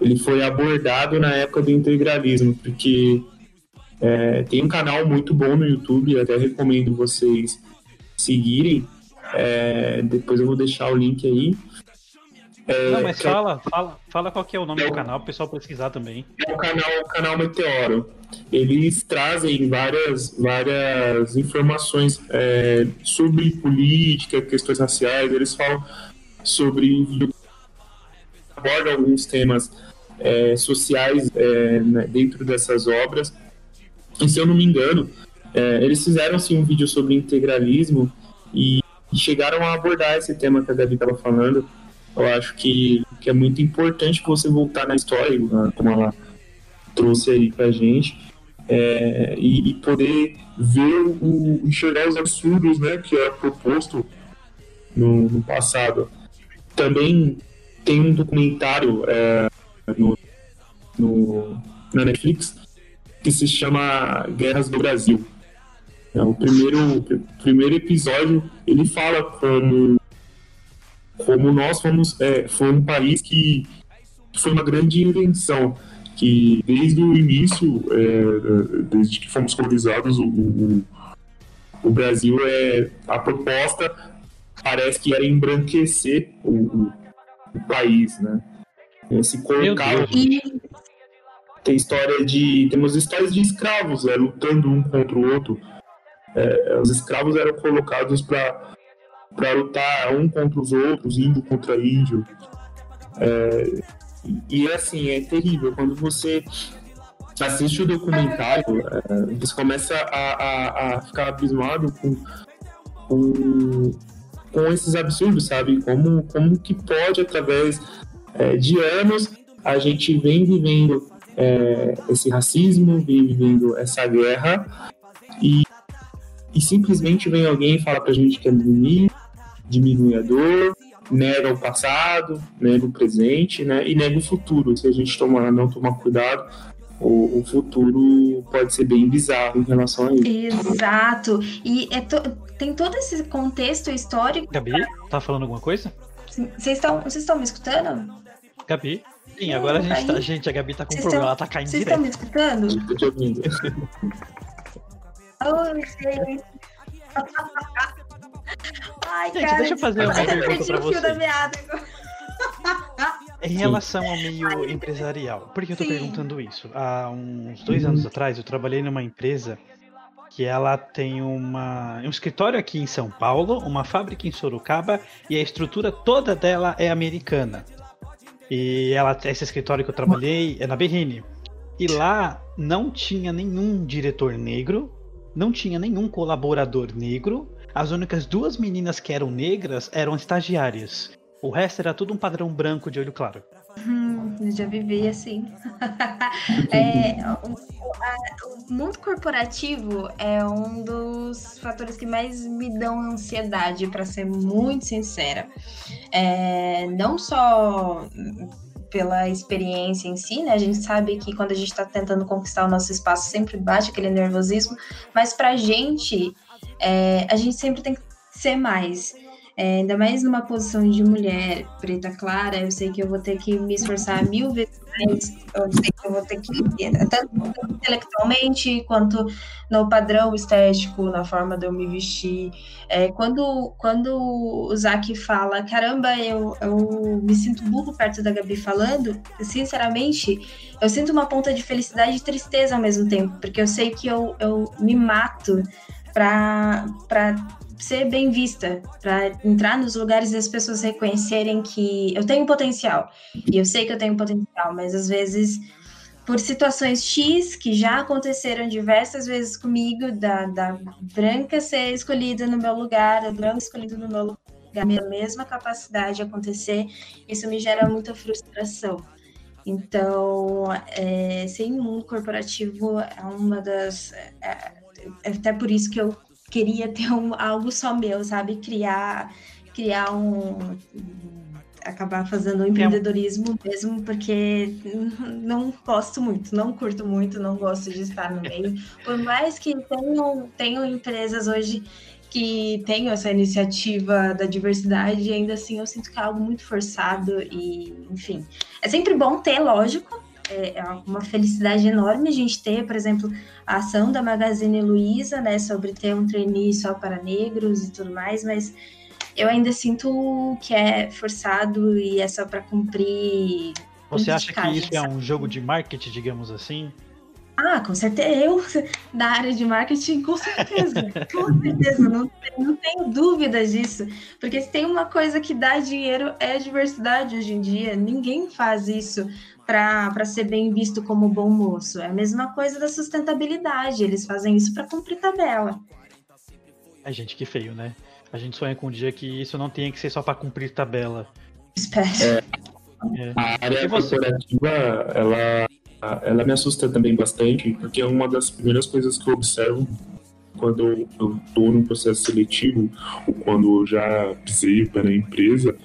ele foi abordado na época do integralismo, porque é, tem um canal muito bom no YouTube, até recomendo vocês seguirem. É, depois eu vou deixar o link aí é, não, mas fala, fala, fala qual que é o nome é, do canal, o pessoal pesquisar também. É o canal, o canal Meteoro. Eles trazem várias, várias informações é, sobre política, questões raciais, eles falam sobre abordam alguns temas é, sociais é, né, dentro dessas obras. E se eu não me engano, é, eles fizeram assim, um vídeo sobre integralismo e chegaram a abordar esse tema que a Gabi estava falando eu acho que, que é muito importante você voltar na história, né, como ela trouxe aí pra gente, é, e, e, poder ver o, enxergar os absurdos né, que é proposto no, no passado. Também tem um documentário é, no, no, na Netflix que se chama Guerras do Brasil. É, o primeiro, primeiro episódio ele fala como como nós fomos é, foi um país que foi uma grande invenção que desde o início é, desde que fomos colonizados o, o, o, Brasil é a proposta parece que era embranquecer o, o, o país né? É, se colocar tem história de temos histórias de escravos é, lutando um contra o outro é, os escravos eram colocados para para lutar um contra os outros, índio contra índio. É, e assim, é terrível. Quando você assiste o documentário, é, você começa a, a, a ficar abismado com, com, com, esses absurdos, sabe? Como, como que pode, através é, de anos, a gente vem vivendo é, esse racismo, vem vivendo essa guerra, e, e simplesmente vem alguém e fala pra gente que é mimimi, diminui a dor, nega o passado, nega o presente, né? E nega o futuro. Se a gente tomar, não tomar cuidado, o, o futuro pode ser bem bizarro em relação a isso. Exato. E é to... tem todo esse contexto histórico. Gabi, tá falando alguma coisa? Vocês estão, vocês estão me escutando? Gabi? Sim, agora a gente, tá, gente, a Gabi tá com problema, estão, ela tá caindo Vocês direto. Vocês estão me escutando? Tô te ouvindo. Oi, gente. Ai, Gente, cara, deixa eu fazer uma pergunta pra você. Em relação ao meio Ai, empresarial, por que eu tô sim. perguntando isso? Há uns dois anos atrás eu trabalhei numa empresa que ela tem uma, um escritório aqui em São Paulo, uma fábrica em Sorocaba e a estrutura toda dela é americana. E ela, esse escritório que eu trabalhei é na Berrine. E lá não tinha nenhum diretor negro, não tinha nenhum colaborador negro as únicas duas meninas que eram negras eram estagiárias. O resto era tudo um padrão branco de olho claro. Hum, já vivi assim. é, o, a, o, mundo corporativo é um dos fatores que mais me dão ansiedade, para ser muito sincera. É, não só pela experiência em si, né? A gente sabe que quando a gente está tentando conquistar o nosso espaço sempre bate aquele nervosismo, mas para a gente é, a gente sempre tem que ser mais. É, ainda mais numa posição de mulher preta clara, eu sei que eu vou ter que me esforçar mil vezes mais, eu sei que eu vou ter que, tanto intelectualmente quanto no padrão estético, na forma de eu me vestir. É, quando, quando o Zac fala, caramba, eu, eu me sinto burro perto da Gabi falando, sinceramente, eu sinto uma ponta de felicidade e tristeza ao mesmo tempo, porque eu sei que eu, eu me mato para ser bem vista, para entrar nos lugares e as pessoas reconhecerem que eu tenho potencial. E eu sei que eu tenho potencial, mas às vezes por situações X que já aconteceram diversas vezes comigo, da, da branca ser escolhida no meu lugar, a branca escolhida no meu lugar, a mesma capacidade de acontecer, isso me gera muita frustração. Então, é, ser mundo corporativo é uma das. É, é até por isso que eu queria ter um, algo só meu, sabe? Criar, criar um. acabar fazendo um empreendedorismo mesmo, porque não gosto muito, não curto muito, não gosto de estar no meio. Por mais que tenham, tenham empresas hoje que tenham essa iniciativa da diversidade, ainda assim eu sinto que é algo muito forçado e, enfim. É sempre bom ter, lógico, é, é uma felicidade enorme a gente ter, por exemplo, a ação da Magazine Luiza, né, sobre ter um trainee só para negros e tudo mais, mas eu ainda sinto que é forçado e é só para cumprir. Você acha que isso sabe? é um jogo de marketing, digamos assim? Ah, com certeza. Eu, da área de marketing, com certeza. com certeza. Não, não tenho dúvidas disso. Porque se tem uma coisa que dá dinheiro é a diversidade hoje em dia. Ninguém faz isso para ser bem visto como bom moço. É a mesma coisa da sustentabilidade. Eles fazem isso para cumprir tabela. A gente, que feio, né? A gente sonha com um dia que isso não tenha que ser só para cumprir tabela. Espero. É, é. A área corporativa, ela, ela me assusta também bastante, porque é uma das primeiras coisas que eu observo quando eu estou num processo seletivo, ou quando eu já pisei para a empresa,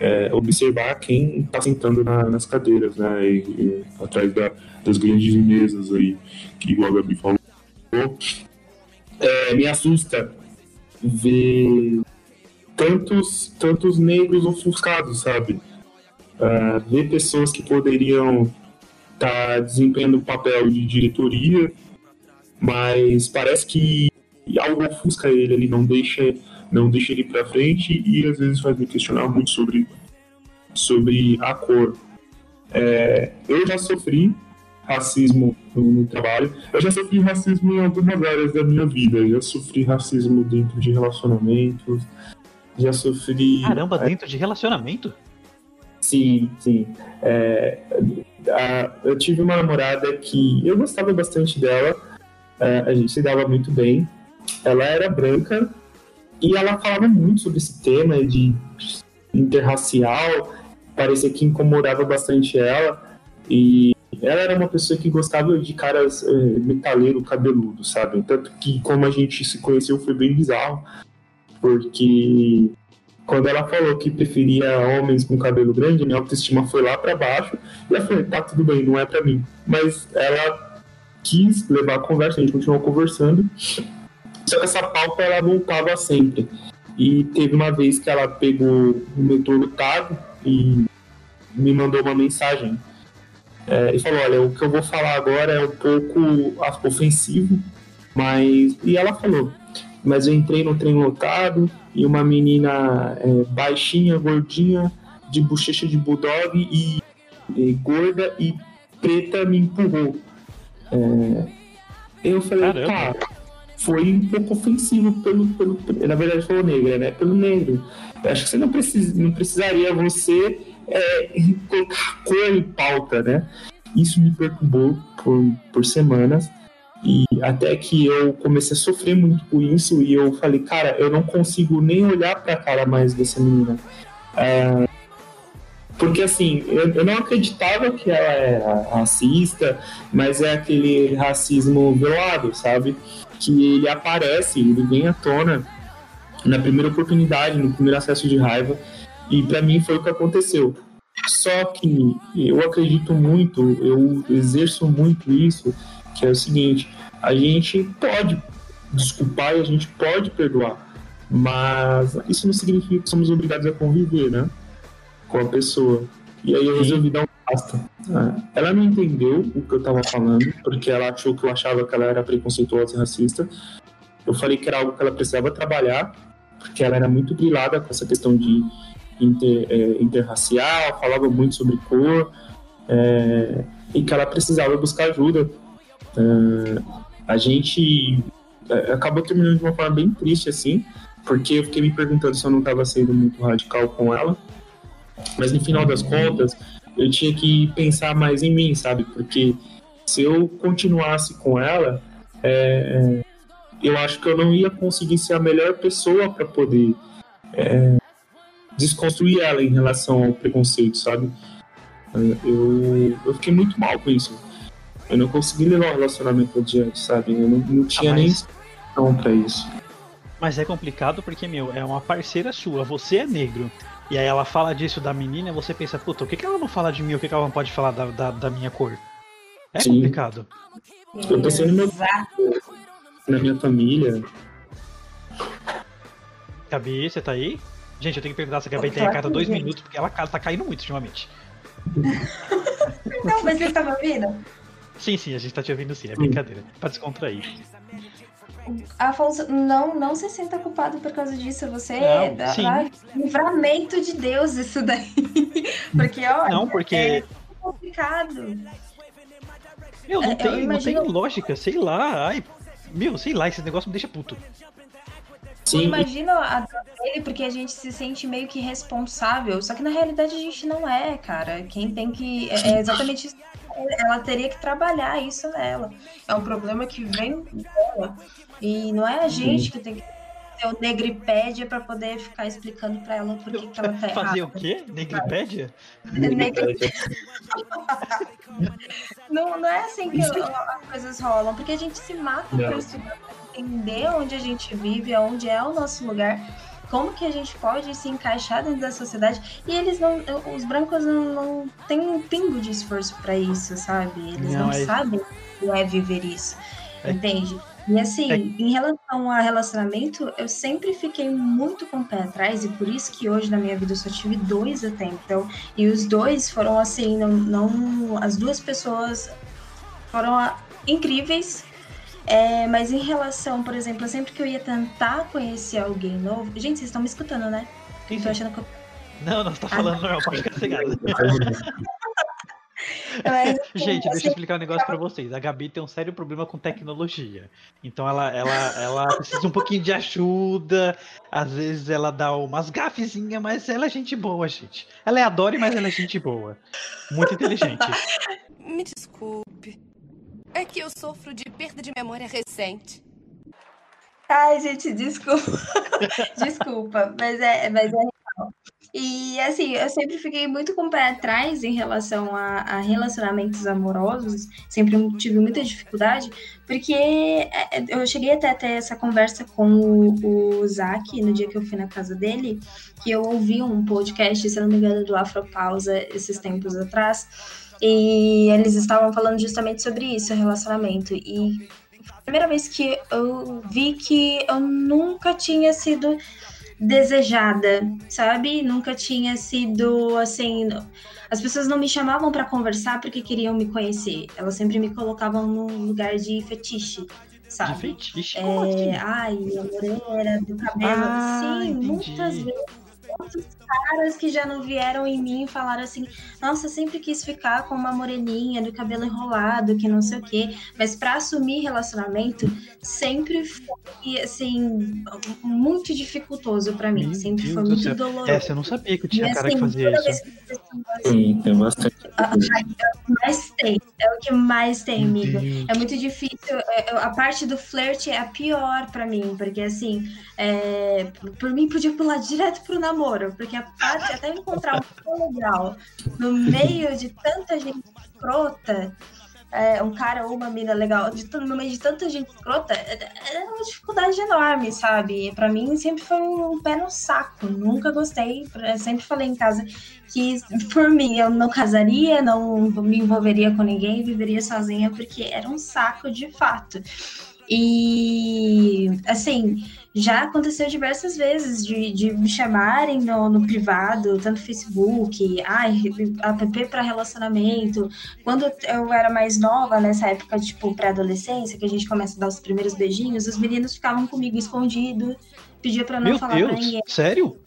é, observar quem está sentando na, nas cadeiras, né? E, e, atrás da, das grandes mesas aí, que igual a Gabi falou. É, me assusta ver tantos, tantos negros ofuscados, sabe? Uh, ver pessoas que poderiam estar tá desempenhando o papel de diretoria, mas parece que algo ofusca ele, ele não deixa não deixa ele para frente e às vezes faz me questionar muito sobre, sobre a cor. É, eu já sofri racismo no, no, trabalho, eu já sofri racismo em algumas áreas da minha vida, eu já sofri racismo dentro de relacionamentos, já sofri. Caramba, é, dentro de relacionamento? Sim, sim. É, a, eu tive uma namorada que eu gostava bastante dela, é, a gente se dava muito bem. Ela era branca, e ela falava muito sobre esse tema de interracial, parecia que incomodava bastante ela. E ela era uma pessoa que gostava de caras é, metaleiro cabeludo, sabe? Tanto que, como a gente se conheceu, foi bem bizarro, porque quando ela falou que preferia homens com cabelo grande, minha autoestima foi lá para baixo. E ela falou: tá, tudo bem, não é para mim. Mas ela quis levar a conversa, a gente continuou conversando. Só que essa pauta ela voltava sempre. E teve uma vez que ela pegou o metrô lotado e me mandou uma mensagem. É, e falou: Olha, o que eu vou falar agora é um pouco ofensivo, mas. E ela falou: Mas eu entrei no trem lotado e uma menina é, baixinha, gordinha, de bochecha de bulldog e, e gorda e preta me empurrou. É, eu falei: Caramba. Tá foi um pouco ofensivo pelo, pelo na verdade falou negra, né? Pelo negro. Eu acho que você não, precisa, não precisaria você é, colocar cor em pauta, né? Isso me perturbou por, por semanas e até que eu comecei a sofrer muito com isso e eu falei, cara, eu não consigo nem olhar para a cara mais dessa menina. É, porque assim, eu, eu, não acreditava que ela era racista, mas é aquele racismo velado, sabe? Que ele aparece, ele vem à tona na primeira oportunidade, no primeiro acesso de raiva, e para mim foi o que aconteceu. Só que eu acredito muito, eu exerço muito isso, que é o seguinte: a gente pode desculpar e a gente pode perdoar. Mas isso não significa que somos obrigados a conviver, né? Com a pessoa. E aí eu resolvi dar um basta. É. Ela não entendeu o que eu tava falando, porque ela achou que eu achava que ela era preconceituosa e racista. Eu falei que era algo que ela precisava trabalhar, porque ela era muito grilada com essa questão de inter, é, interracial, falava muito sobre cor, é, e que ela precisava buscar ajuda. É, a gente é, acabou terminando de uma forma bem triste, assim, porque eu fiquei me perguntando se eu não estava sendo muito radical com ela. Mas no final das contas, eu tinha que pensar mais em mim, sabe? Porque se eu continuasse com ela, é, eu acho que eu não ia conseguir ser a melhor pessoa para poder é, desconstruir ela em relação ao preconceito, sabe? Eu, eu fiquei muito mal com isso. Eu não consegui levar o relacionamento adiante, sabe? Eu não, não tinha ah, mas... nem expressão pra isso. Mas é complicado porque, meu, é uma parceira sua, você é negro. E aí ela fala disso da menina e você pensa, puta, o que, que ela não fala de mim? O que, que ela não pode falar da, da, da minha cor? É Sim. complicado. Eu pensei no meu, na minha família. Gabi, você tá aí? Gente, eu tenho que perguntar se a Gabi tem a cada dois minutos, porque ela tá caindo muito ultimamente. Não, mas você tá me ouvindo? Sim, sim, a gente tá te ouvindo sim, é brincadeira. Pra descontrair. Afonso, não, não se sinta culpado por causa disso. Você não, é livramento de Deus isso daí. porque, olha, não, porque... é complicado. Meu, não, é, tem, imagino... não tem lógica, sei lá. Ai, meu, sei lá, esse negócio me deixa puto. Sim. Imagina a dor dele porque a gente se sente meio que responsável. Só que na realidade a gente não é, cara. Quem tem que. É, é exatamente isso. Ela teria que trabalhar isso nela. É um problema que vem dela. E não é a gente que tem que ter o negripédia para poder ficar explicando para ela por que, que ela tá Fazer o quê? Negripédia? não, não é assim que as coisas rolam, porque a gente se mata para estudar, entender onde a gente vive, onde é o nosso lugar como que a gente pode se encaixar dentro da sociedade. E eles não os brancos não, não têm um pingo de esforço para isso sabe? Eles não, não é... sabem o que é viver isso é... entende e assim, é... em relação a relacionamento, eu sempre fiquei muito com o pé atrás, e por isso que hoje na minha vida eu só tive dois até então. E os dois foram assim, não. não as duas pessoas foram ah, incríveis. É, mas em relação, por exemplo, sempre que eu ia tentar conhecer alguém novo. Gente, vocês estão me escutando, né? Sim, Tô achando que eu... Não, não, você tá falando ah, normal, pode ficar cegado. Mas, Gente, deixa eu assim, explicar um negócio para vocês. A Gabi tem um sério problema com tecnologia. Então ela, ela, ela precisa um pouquinho de ajuda. Às vezes ela dá umas gafezinhas, mas ela é gente boa, gente. Ela é adore, mas ela é gente boa. Muito inteligente. Me desculpe. É que eu sofro de perda de memória recente. Ai, gente, desculpa. desculpa, mas é, mas é. E assim, eu sempre fiquei muito com o pé atrás em relação a, a relacionamentos amorosos, sempre tive muita dificuldade, porque é, é, eu cheguei até a ter essa conversa com o, o Zac no dia que eu fui na casa dele, que eu ouvi um podcast, se não me engano, do Afropausa esses tempos atrás, e eles estavam falando justamente sobre isso, relacionamento. E a primeira vez que eu vi que eu nunca tinha sido desejada, sabe? Nunca tinha sido assim. As pessoas não me chamavam para conversar porque queriam me conhecer. Elas sempre me colocavam num lugar de fetiche, sabe? De fetiche? Como é, assim? Ai, a morena do cabelo. Ah, Sim, entendi. muitas vezes outros caras que já não vieram em mim e falaram assim: nossa, sempre quis ficar com uma moreninha do cabelo enrolado, que não sei o quê. Mas para assumir relacionamento, sempre foi, assim, muito dificultoso para mim. Meu sempre Deus foi muito doloroso. Essa eu não sabia que eu tinha e, cara assim, que fazia isso. Que Sim, tem bastante. Ah, é o que mais tem, é o que mais tem, amigo. É muito difícil. É, a parte do flerte é a pior para mim, porque assim, é, por mim podia pular direto pro namoro namoro, porque a parte, até encontrar um legal no meio de tanta gente escrota, é, um cara ou uma mina legal, de, no meio de tanta gente escrota, é, é uma dificuldade enorme, sabe? Para mim sempre foi um pé no saco. Nunca gostei, sempre falei em casa que por mim eu não casaria, não me envolveria com ninguém, viveria sozinha, porque era um saco de fato. E assim, já aconteceu diversas vezes de, de me chamarem no, no privado, tanto Facebook, ai, app para relacionamento. Quando eu era mais nova, nessa época, tipo, pré-adolescência, que a gente começa a dar os primeiros beijinhos, os meninos ficavam comigo escondido, pedia para não Meu falar Deus, pra ninguém. sério?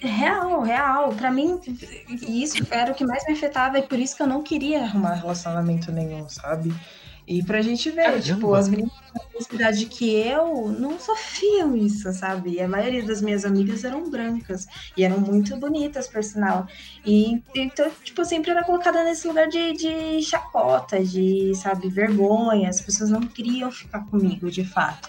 Real, real. Pra mim, isso era o que mais me afetava e por isso que eu não queria arrumar relacionamento nenhum, sabe? E pra gente ver, Caramba. tipo, as meninas da mesma idade que eu não sofriam isso, sabe? E a maioria das minhas amigas eram brancas e eram muito bonitas, por sinal. E então, tipo, sempre era colocada nesse lugar de, de chacota, de, sabe, vergonha. As pessoas não queriam ficar comigo, de fato.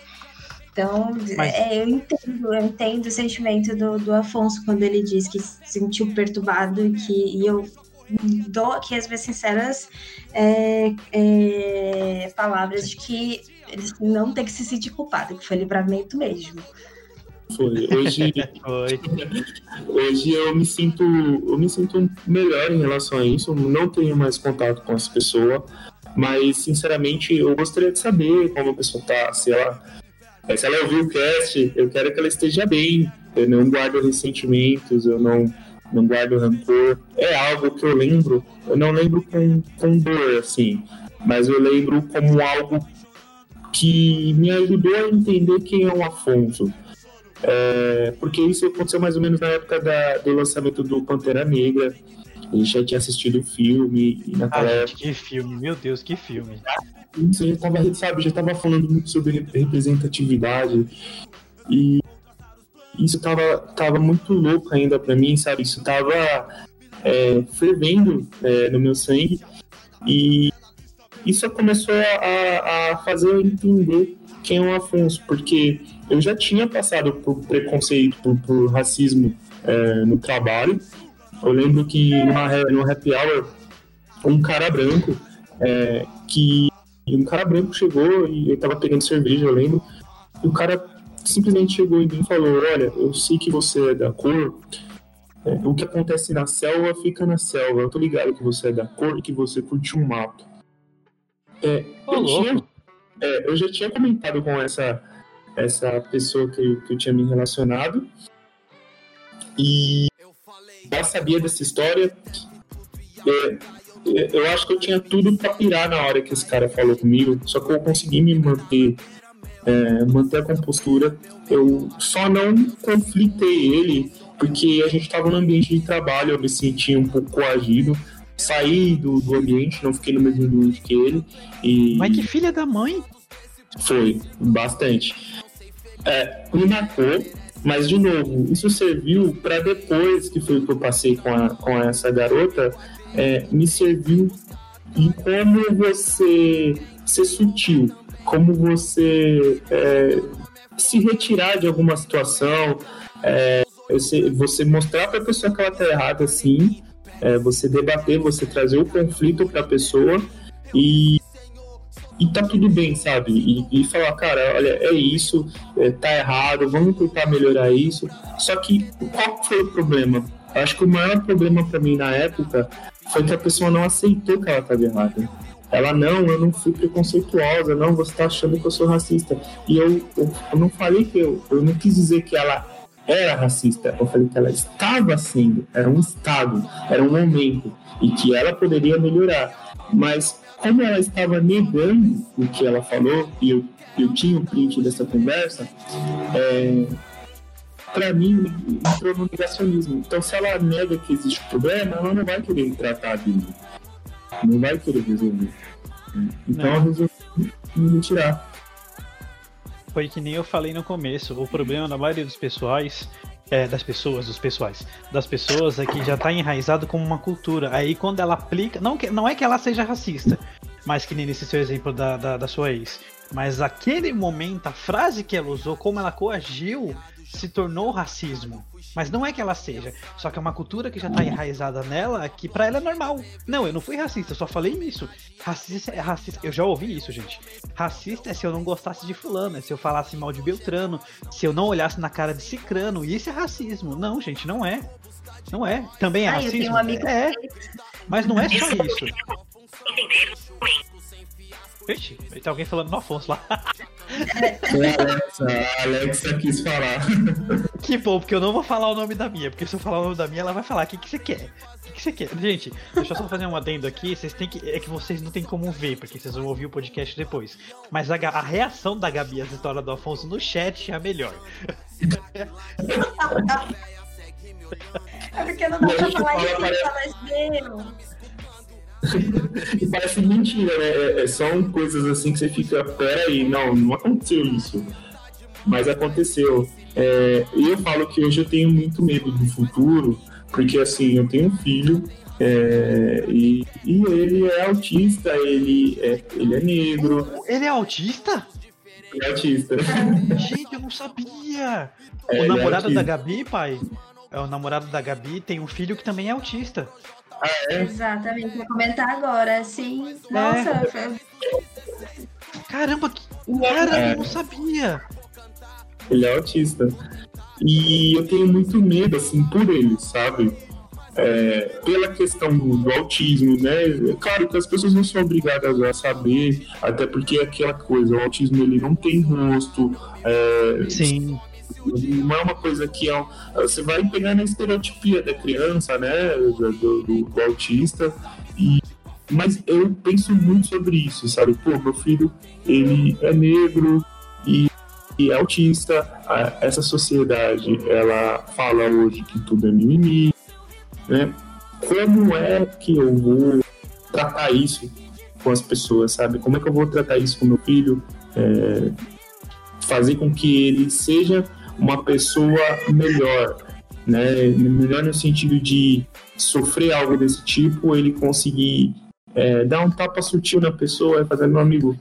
Então, Mas- é, eu entendo, eu entendo o sentimento do, do Afonso quando ele diz que se sentiu perturbado e que e eu dou aqui as minhas sinceras é, é, palavras de que eles não tem que se sentir culpado, que foi livramento mesmo. Foi. Hoje, Foi. hoje eu me sinto eu me sinto melhor em relação a isso. Eu não tenho mais contato com essa pessoa, mas sinceramente eu gostaria de saber como a pessoa tá, se ela se ela ouviu o cast, eu quero que ela esteja bem. Eu não guardo ressentimentos, eu não não guardo rancor. É algo que eu lembro, eu não lembro com, com dor assim, mas eu lembro como algo que me ajudou a entender quem é o Afonso. É, porque isso aconteceu mais ou menos na época da- do lançamento do Pantera Negra. A gente já tinha assistido o filme, e naquela Ah, gente, que filme, meu Deus, que filme. isso já tava, sabe, já tava falando muito sobre rep- representatividade. E isso tava, tava muito louco ainda pra mim, sabe? Isso tava é, fervendo é, no meu sangue. E isso começou a, a fazer eu entender quem é o Afonso, porque eu já tinha passado por preconceito, por, por racismo é, no trabalho. Eu lembro que numa, no happy hour, um cara branco é, que um cara branco chegou e eu tava pegando cerveja, eu lembro. E o cara simplesmente chegou e falou: Olha, eu sei que você é da cor. é, o que acontece na selva fica na selva. Eu tô ligado que você é da cor e que você curte um mato. É, eu, tinha, é, eu já tinha comentado com essa, essa pessoa que, eu- que eu tinha me relacionado. E já sabia dessa história. É, eu acho que eu tinha tudo pra pirar na hora que esse cara falou comigo, só que eu consegui me manter, é, manter a compostura. Eu só não conflitei ele, porque a gente estava no ambiente de trabalho, eu me senti um pouco coagido. Saí do, do ambiente, não fiquei no mesmo ambiente que ele. E Mas que filha da mãe. foi, bastante. É, me marcou, mas de novo, isso serviu para depois que foi que eu passei com, a, com essa garota, é, me serviu em como você ser sutil, como você é, se retirar de alguma situação, é, você, você mostrar para a pessoa que ela está errada, sim, é, você debater, você trazer o conflito para a pessoa e e tá tudo bem, sabe? E, e falar, cara, olha, é isso, é, tá errado, vamos tentar melhorar isso. Só que qual foi o problema? Acho que o maior problema para mim na época foi que a pessoa não aceitou que ela estava errada. Ela, não, eu não fui preconceituosa, não, você tá achando que eu sou racista. E eu, eu, eu não falei que eu, eu não quis dizer que ela era racista, eu falei que ela estava sendo, era um estado, era um momento, e que ela poderia melhorar. Mas como ela estava negando o que ela falou, e eu, eu tinha o print dessa conversa, é, para mim entrou no negacionismo. Então, se ela nega que existe problema, ela não vai querer tratar dele. Não vai querer resolver. Então, Não. eu resolvi me retirar. Foi que nem eu falei no começo. O problema da maioria dos pessoais. É, das pessoas, dos pessoais. Das pessoas é que já tá enraizado como uma cultura. Aí quando ela aplica. Não, que, não é que ela seja racista. Mas que nem nesse seu exemplo da, da, da sua ex. Mas aquele momento, a frase que ela usou, como ela coagiu, se tornou racismo. Mas não é que ela seja, só que é uma cultura que já tá enraizada nela, que pra ela é normal. Não, eu não fui racista, eu só falei isso. Racista é racista. Eu já ouvi isso, gente. Racista é se eu não gostasse de fulano, é se eu falasse mal de Beltrano, se eu não olhasse na cara de Cicrano. E isso é racismo. Não, gente, não é. Não é. Também é Ah, racismo. um É. Mas não é só isso. Vixe, tem alguém falando no Afonso lá. Foi a Alexa, a Alexa quis falar. Que bom, porque eu não vou falar o nome da minha, porque se eu falar o nome da minha, ela vai falar o que, que você quer. O que, que você quer? Gente, deixa eu só fazer um adendo aqui. Vocês têm que. É que vocês não tem como ver, porque vocês vão ouvir o podcast depois. Mas a, a reação da Gabi às histórias do Afonso no chat é a melhor. É porque não dá pra falar fala, isso sem falar. E parece mentira, né? É- é- São coisas assim que você fica, peraí, não, não aconteceu isso. Mas aconteceu. É, E eu falo que hoje eu tenho muito medo do futuro, porque assim, eu tenho um filho é, e, e ele é autista, ele é, ele é negro, Ele é autista? ele é autista. Gente, eu não sabia! É, o é namorado da. Gabi, pai. É o namorado da Gabi tem um filho que também é autista. Exatamente, vou comentar agora. Sim, nossa, É. foi- Caramba, que... Caramba, É. eu não sabia! ele é autista. E eu tenho muito medo, assim, por ele, sabe? É, pela questão do, do autismo, né? É Claro que as pessoas não são obrigadas a saber, até porque é aquela coisa, o autismo ele não tem rosto, é, Sim. Não é uma coisa que é, você vai pegar na estereotipia da criança, né? Do, do- do- autista. E, mas eu penso muito sobre isso, sabe? Pô, meu filho, ele é negro e, e é autista. Essa sociedade, ela fala hoje que tudo é mimimi, né? Como é que eu vou tratar isso com as pessoas, sabe? Como é que eu vou tratar isso com meu filho? É, fazer com que ele seja uma pessoa melhor, né? Melhor no sentido de sofrer algo desse tipo, ele conseguir é, dar um tapa sutil na pessoa e fazer, meu amigo,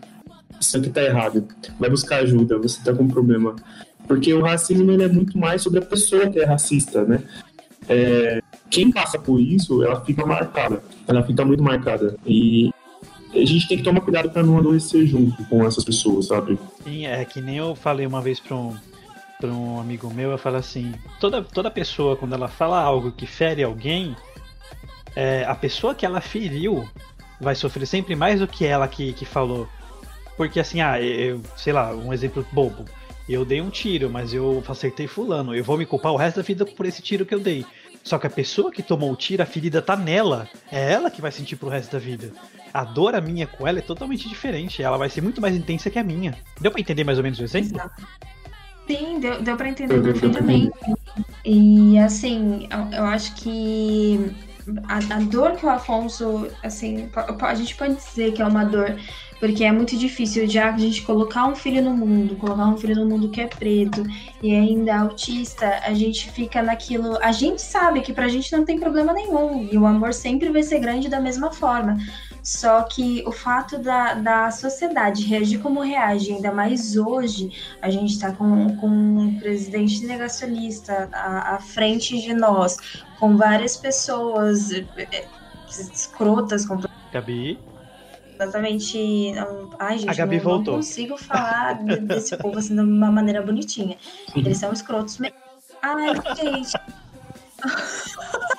isso aqui tá errado, vai buscar ajuda, você tá com um problema. Porque o racismo ele é muito mais sobre a pessoa que é racista, né? É, quem passa por isso, ela fica marcada, ela fica muito marcada. E a gente tem que tomar cuidado para não adoecer junto com essas pessoas, sabe? Sim, é que nem eu falei uma vez pra um, pra um amigo meu, eu falo assim, toda, toda pessoa, quando ela fala algo que fere alguém, é, a pessoa que ela feriu vai sofrer sempre mais do que ela que, que falou. Porque assim, ah, eu, sei lá, um exemplo bobo. Eu dei um tiro, mas eu acertei fulano. Eu vou me culpar o resto da vida por esse tiro que eu dei. Só que a pessoa que tomou o tiro, a ferida tá nela. É ela que vai sentir pro resto da vida. A dor a minha com ela é totalmente diferente. Ela vai ser muito mais intensa que a minha. Deu pra entender mais ou menos o exemplo? Sim, deu, deu pra entender Deu, deu pra perfeitamente. E assim, eu, eu acho que a, a dor que o Afonso, assim, a gente pode dizer que é uma dor, porque é muito difícil já a gente colocar um filho no mundo, colocar um filho no mundo que é preto e ainda autista, a gente fica naquilo. A gente sabe que pra gente não tem problema nenhum, e o amor sempre vai ser grande da mesma forma. Só que o fato da, da sociedade reagir como reage, ainda mais hoje, a gente está com, com um presidente negacionista à, à frente de nós, com várias pessoas eh, eh, escrotas, Gabi. completamente. não- Ai, gente, A Gabi não, voltou. não consigo falar de- desse povo assim de uma maneira bonitinha. Eles são escrotos mesmo. Ai, gente.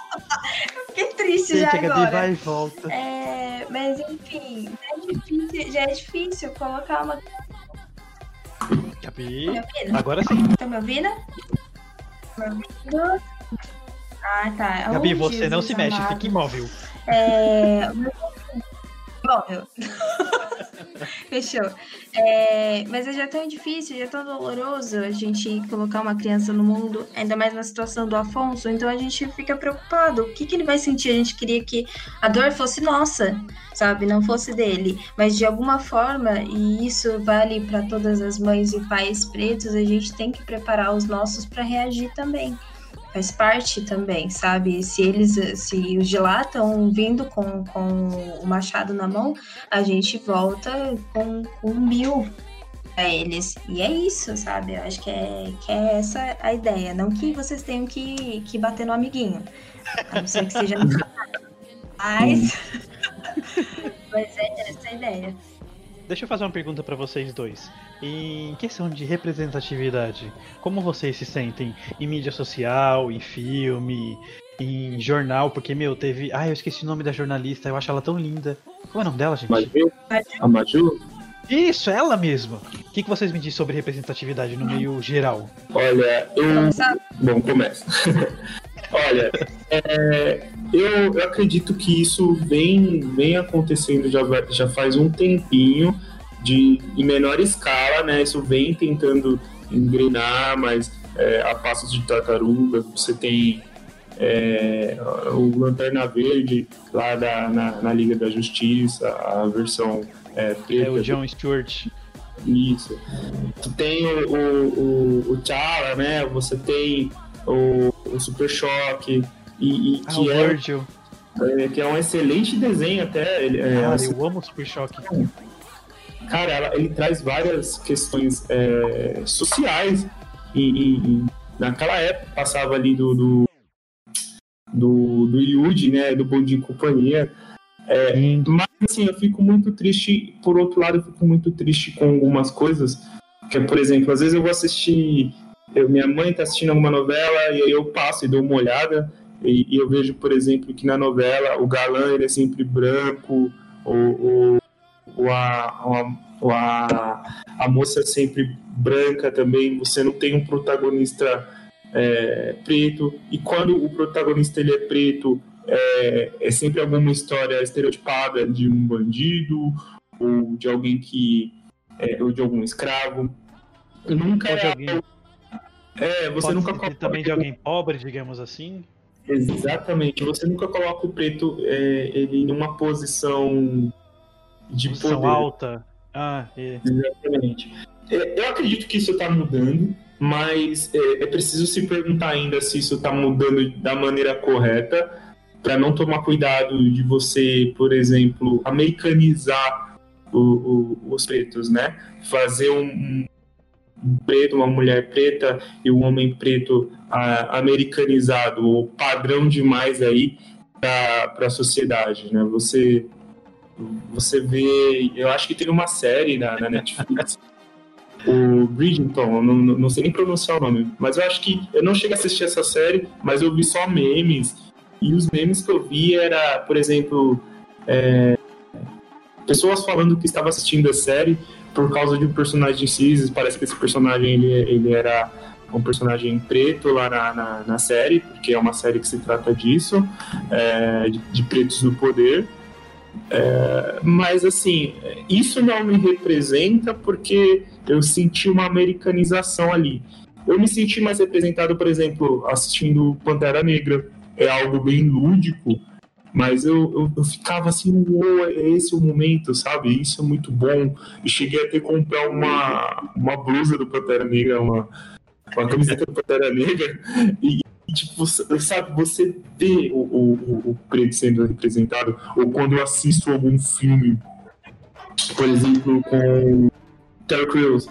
Triste já Gabi agora. vai e volta. É, mas enfim, já é difícil, já é difícil colocar uma. Gabi. Tá? Agora sim. Tá me ouvindo? Tá me ouvindo? Ah, tá. Gabi, Oh, você não Jesus se mexe, amado. fica imóvel. É... Móvel. Fechou. É, Mas é já tão difícil, já tão doloroso a gente colocar uma criança no mundo, ainda mais na situação do Afonso, então a gente fica preocupado. O que, que ele vai sentir? A gente queria que a dor fosse nossa, sabe? Não fosse dele. Mas de alguma forma, e isso vale para todas as mães e pais pretos, a gente tem que preparar os nossos para reagir também faz parte também, sabe? Se eles, se os de lá estão vindo com, com o machado na mão, a gente volta com, com mil a eles. E é isso, sabe? Eu acho que é, que é essa a ideia. Não que vocês tenham que, que bater no amiguinho. A não ser que seja no Mas. Mas é essa a ideia. Deixa eu fazer uma pergunta pra vocês dois. Em questão de representatividade, como vocês se sentem em mídia social, em filme, em jornal? Porque, meu, teve. Ah, eu esqueci o nome da jornalista, eu acho ela tão linda. Qual é o nome dela, gente? Maju? A Maju? Isso, ela mesma. O que, que vocês me dizem sobre representatividade no meio geral? Olha, eu. Bom, começa. Olha, é, eu, eu acredito que isso vem, vem acontecendo já, já faz um tempinho, de, em menor escala, né? Isso vem tentando engrenar, mas é, a passos de tartaruga, você tem é, o Lanterna Verde lá da, na, na Liga da Justiça, a versão é, preta. É o John Stewart. Isso. Tu tem o, o, o, o T'Challa, né? Você tem o, o Super Choque, e, e Ah, o que, é, é, que é um excelente desenho até. Ele, é, Cara, eu amo o Super Choque. cara, ela- ele traz várias questões é, sociais e, e- e naquela época passava ali do do, do, do Yuji, né? Do Bom Dia e Companhia. É, mas assim, eu fico muito triste. Por outro lado, eu fico muito triste com algumas coisas. Que, é, por exemplo, às vezes eu vou assistir. Eu- minha mãe tá assistindo alguma novela e aí eu passo e dou uma olhada. E, e eu vejo, por exemplo, que na novela o galã ele é sempre branco, o, o, o, a, o a- a, moça é sempre branca também. Você não tem um protagonista é, preto. E quando o protagonista ele é preto, é, é sempre alguma história estereotipada de um bandido ou de alguém que é, ou de algum escravo. Nunca Ou é, alguém, é você pode nunca coloca também de alguém pobre, digamos assim. exatamente. Você nunca coloca o preto é, ele em uma posição de Posição poder. alta. Ah, é. Exatamente. É, Eu acredito que isso está mudando, mas é, é preciso se perguntar ainda se isso está mudando da maneira correta, para não tomar cuidado de você, por exemplo, americanizar o- o- os pretos, né? Fazer um preto, uma mulher preta e um homem preto ah, americanizado, ou padrão demais aí para a sociedade, né? Você você vê. Eu acho que teve uma série na, na Netflix. o não, não não sei nem pronunciar o nome, mas eu acho que eu não cheguei a assistir essa série, mas eu vi só memes. E os memes que eu vi era, por exemplo, é, pessoas falando que estava assistindo a série por causa de um personagem cis. Parece que esse personagem ele, ele era um personagem preto lá na, na, na série, porque é uma série que se trata disso, é, de, de pretos no poder. É, mas assim, isso não me representa porque eu senti uma americanização ali. Eu me senti mais representado, por exemplo, assistindo Pantera Negra. É algo bem lúdico, mas eu, eu, eu ficava assim, uou, é esse o momento, sabe? Isso é muito bom. E cheguei a ter que comprar uma, uma blusa do Pantera Negra, uma, uma camiseta do Pantera Negra, e, tipo, sabe, você vê o, o- o preto sendo representado, ou quando eu assisto algum filme, por exemplo, com Terry Crews,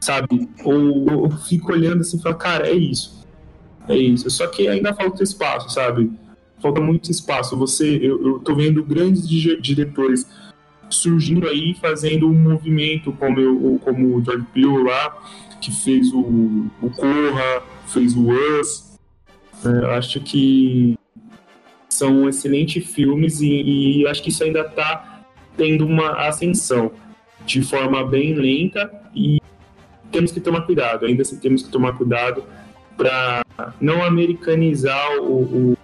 sabe? Ou eu fico olhando assim e falo, cara, é isso. É isso. Só que ainda falta espaço, sabe? Falta muito espaço. Você, eu, tô vendo grandes di- diretores surgindo aí, fazendo um movimento como, eu, como o George Peele lá, que fez o, o Corra, fez o Us. É, acho que são excelentes filmes e, e acho que isso ainda está tendo uma ascensão de forma bem lenta e temos que tomar cuidado, ainda assim temos que tomar cuidado para não americanizar o, o-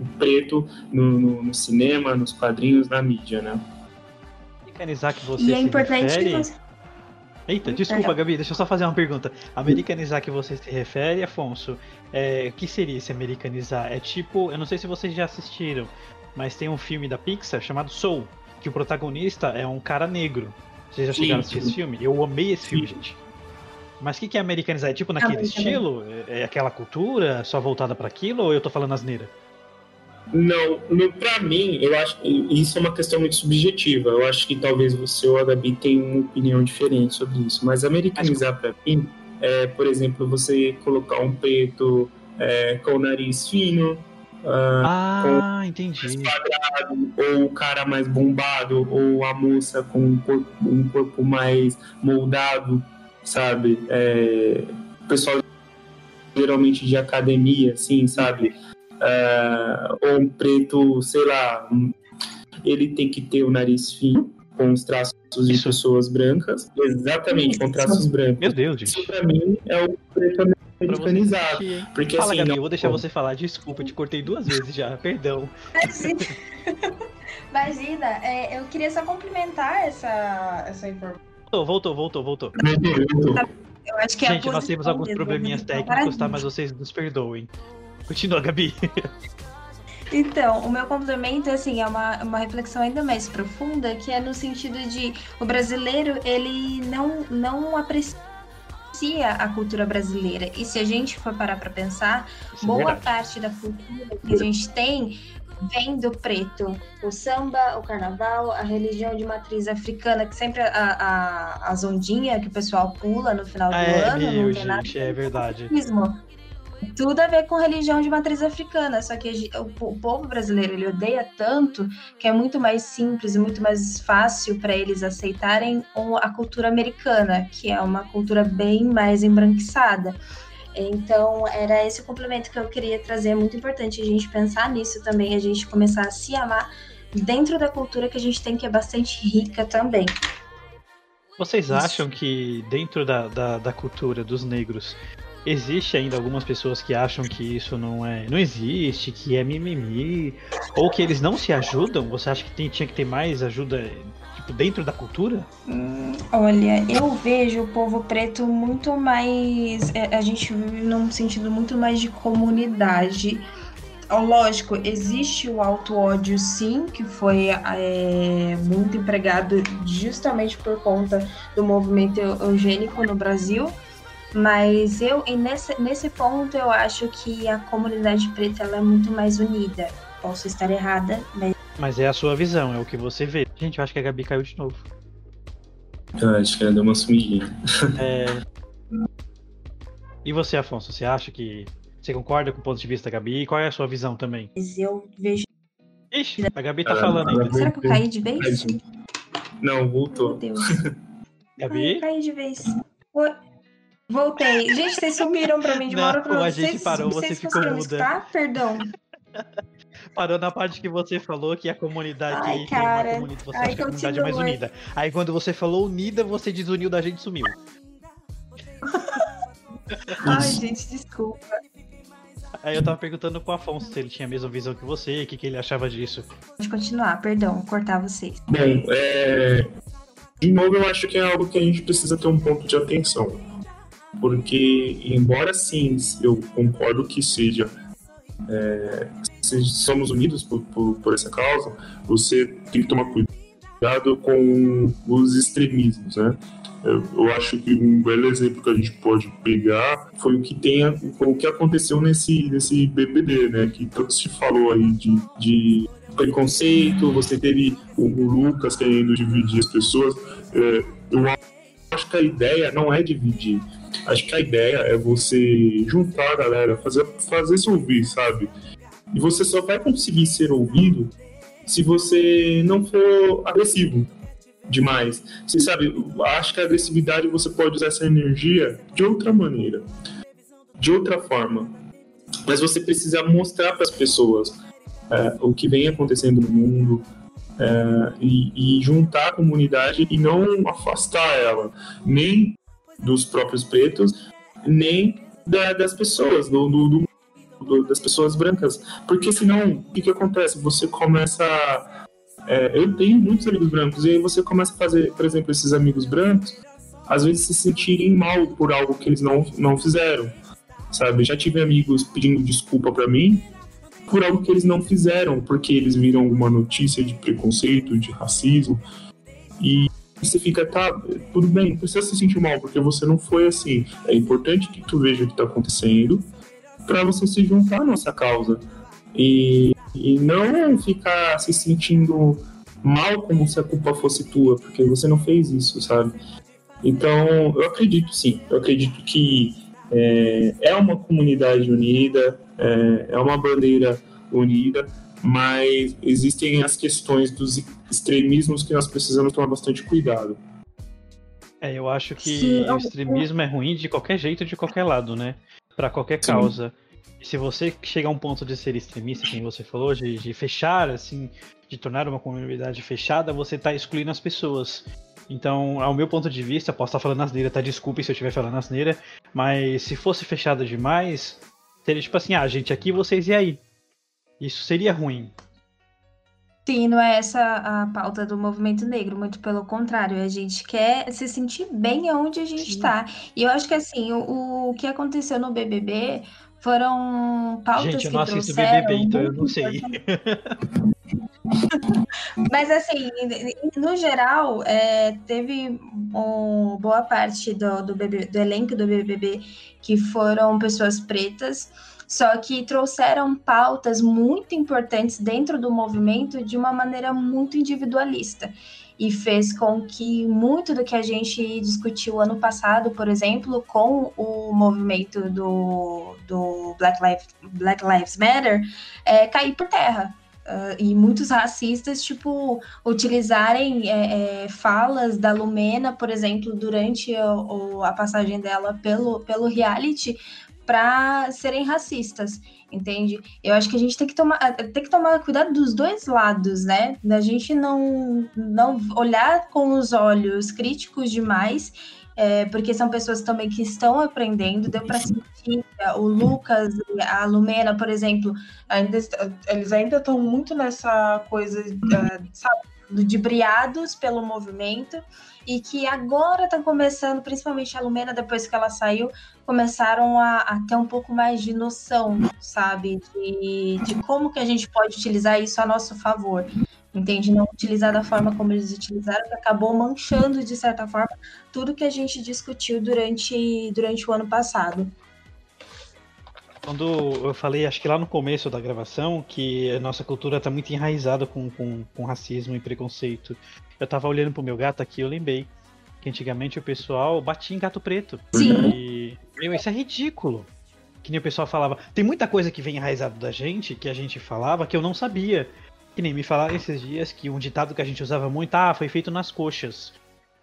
o preto no, no- no cinema, nos quadrinhos, na mídia, né? Americanizar que você E é se importante refere... que você. Eita, desculpa. Gabi, deixa eu só fazer uma pergunta. Americanizar que você se refere, Afonso, é, o que seria esse americanizar? É tipo, eu não sei se vocês já assistiram, mas tem um filme da Pixar chamado Soul, que o protagonista é um cara negro. Vocês já Sim, chegaram a assistir sim. esse filme? Eu amei esse filme, Sim. gente. Mas o que, que é americanizar? É tipo naquele estilo? É é aquela cultura só voltada para aquilo ou eu tô falando asneira? Não, no, pra mim, eu acho que isso é uma questão muito subjetiva. Eu acho que talvez você ou a Gabi tenham uma opinião diferente sobre isso. Mas americanizar pra mim é, por exemplo, você colocar um preto é, com o nariz fino, ah, Ah, entendi. ou o cara mais bombado, ou a moça com um corpo, um corpo mais moldado, sabe? É, o pessoal geralmente de academia, assim, sabe? É, ou um preto, sei lá, um- ele tem que ter o nariz fino, com os traços de Isso. pessoas brancas, exatamente, com traços brancos. Meu Deus, Isso gente. pra mim é o preto americanizado. Porque Fala, assim, Gabi, não- eu vou deixar você falar. Desculpa, eu te cortei duas vezes já. Perdão. Imagina, é, eu queria só complementar essa, essa informação. Voltou, voltou, voltou, voltou. Eu acho que é a Gente, nós temos alguns probleminhas a posição técnicos, tá? Mas vocês nos perdoem. Continua, Gabi. Então, o meu complemento, assim, é uma, uma reflexão ainda mais profunda, que é no sentido de o brasileiro, ele não, não aprecia a cultura brasileira. E se a gente for parar para pensar, Isso é boa verdade. parte da cultura que a gente tem vem do preto. O samba, o carnaval, a religião de matriz africana, que sempre a, a, as ondinhas que o pessoal pula no final do É, ano, não meu, tem nada gente, é verdade. racismo. Tudo a ver com religião de matriz africana, só que o, po- o povo brasileiro ele odeia tanto que é muito mais simples e muito mais fácil para eles aceitarem a cultura americana, que é uma cultura bem mais embranquiçada. Então, era esse o complemento que eu queria trazer. É muito importante a gente pensar nisso também, a gente começar a se amar dentro da cultura que a gente tem, que é bastante rica também. Vocês acham que dentro da, da, da cultura dos negros existe ainda algumas pessoas que acham que isso não é, não existe, que é mimimi, ou que eles não se ajudam? Você acha que tem- tinha que ter mais ajuda tipo dentro da cultura? Hum, Olha, eu vejo o povo preto muito mais. é, A gente vive num sentido muito mais de comunidade. Lógico, existe o auto-ódio, sim, que foi é, muito empregado justamente por conta do movimento eu- eugênico no Brasil. Mas eu, e nesse, nesse ponto, eu acho que a comunidade preta ela é muito mais unida. Posso estar errada, mas Mas é a sua visão, é o que você vê. Gente, eu acho que a Gabi caiu de novo. Ah, acho que ela deu uma sumidinha. É... E você, Afonso, você acha que. Você concorda com o ponto de vista da Gabi? Qual é a sua visão também? eu vejo. Ixi, a Gabi tá Ah, falando ainda. Será que eu caí de vez? Não, Meu voltou. Deus. Ai, Gabi? caí de vez. Oi. Voltei. Gente, vocês sumiram pra mim de uma hora pra Não, a outra. gente Vocês- parou, você ficou muda. escutar? Perdão. Parou na parte que você falou que a comunidade Ai, que é uma cara. comunidade, você Ai, a comunidade é mais unida. Aí quando você falou unida, você desuniu da gente e sumiu. Ai, gente, desculpa. Aí eu tava perguntando pro Afonso se ele tinha a mesma visão que você, o que, que ele achava disso. Pode continuar, perdão, cortar vocês. Bom, é... de novo, eu acho que é algo que a gente precisa ter um ponto de atenção. Porque, embora sim, eu concordo que seja. é, se somos unidos por, por, por essa causa, você tem que tomar cuidado com os extremismos, né? Eu, eu acho que um belo exemplo que a gente pode pegar foi o que tem a- o que aconteceu nesse, nesse BBB, né? Que tanto se falou aí de, de preconceito, você teve o, o Lucas querendo dividir as pessoas. É, eu acho que a ideia não é dividir. Acho que a ideia é você juntar a galera, fazer, fazer se ouvir, sabe? E você só vai conseguir ser ouvido se você não for agressivo demais. Você sabe, acho que a agressividade você pode usar essa energia de outra maneira, de outra forma. Mas você precisa mostrar para as pessoas é, o que vem acontecendo no mundo é, e, e juntar a comunidade e não afastar ela, nem dos próprios pretos, nem da- das pessoas, do, do- do- das pessoas brancas. Porque senão, o que, que acontece? Você começa. é, eu tenho muitos amigos brancos, e aí você começa a fazer, por exemplo, esses amigos brancos, às vezes se sentirem mal por algo que eles não, não fizeram. Sabe? Já tive amigos pedindo desculpa para mim por algo que eles não fizeram, porque eles viram uma notícia de preconceito, de racismo, e você fica, tá, tudo bem, não precisa se sentir mal, porque você não foi assim. É importante que tu veja o que tá acontecendo para você se juntar à nossa causa. E, e não ficar se sentindo mal como se a culpa fosse tua, porque você não fez isso, sabe? Então, eu acredito sim, eu acredito que é, é uma comunidade unida, é, é uma bandeira unida, mas existem as questões dos extremismos que nós precisamos tomar bastante cuidado. É, eu acho que Sim, o eu- extremismo é ruim de qualquer jeito, de qualquer lado, né? Pra qualquer Sim. causa. E se você chegar a um ponto de ser extremista, quem você falou, de, de fechar, assim, de tornar uma comunidade fechada, você tá excluindo as pessoas. Então, ao meu ponto de vista, posso estar falando asneira, tá? Desculpe se eu estiver falando asneira, mas se fosse fechado demais, seria tipo assim, ah, gente, aqui vocês e aí. Isso seria ruim. Sim, não é essa a pauta do movimento negro, muito pelo contrário, a gente quer se sentir bem onde a gente está. E eu acho que assim, o, o que aconteceu no BBB foram pautas gente, eu que não assisto trouxeram BBB, então eu não sei. Mas assim, no geral, é, teve um, boa parte do, do, BBB do elenco do BBB que foram pessoas pretas, só que trouxeram pautas muito importantes dentro do movimento de uma maneira muito individualista. E fez com que muito do que a gente discutiu ano passado, por exemplo, com o movimento do, do Black, Lives, Black Lives Matter, é, cair por terra. Uh, e muitos racistas, tipo, utilizarem é, é, falas da Lumena, por exemplo, durante o, a passagem dela pelo, pelo reality, para serem racistas, entende? Eu acho que a gente tem que tomar, tem que tomar cuidado dos dois lados, né? Da gente não, não olhar com os olhos críticos demais é, porque são pessoas também que estão aprendendo, deu para sentir é, o Lucas a Lumena, por exemplo, ainda, eles ainda estão muito nessa coisa, sabe, ludibriados pelo movimento e que agora estão começando, principalmente a Lumena, depois que ela saiu, começaram a, a, ter um pouco mais de noção, sabe, de, de como que a gente pode utilizar isso a nosso favor entende? Não utilizar da forma como eles utilizaram, que acabou manchando, de certa forma, tudo que a gente discutiu durante, durante o ano passado. Quando eu falei, acho que lá no começo da gravação, que a nossa cultura está muito enraizada com, com, com, racismo e preconceito. Eu estava olhando pro meu gato aqui, eu lembrei que antigamente o pessoal batia em gato preto. Sim. E, meu, isso é ridículo. Que nem o pessoal falava. Tem muita coisa que vem enraizado da gente, que a gente falava, que eu não sabia. Que nem me falaram esses dias que um ditado que a gente usava muito, ah, foi feito nas coxas.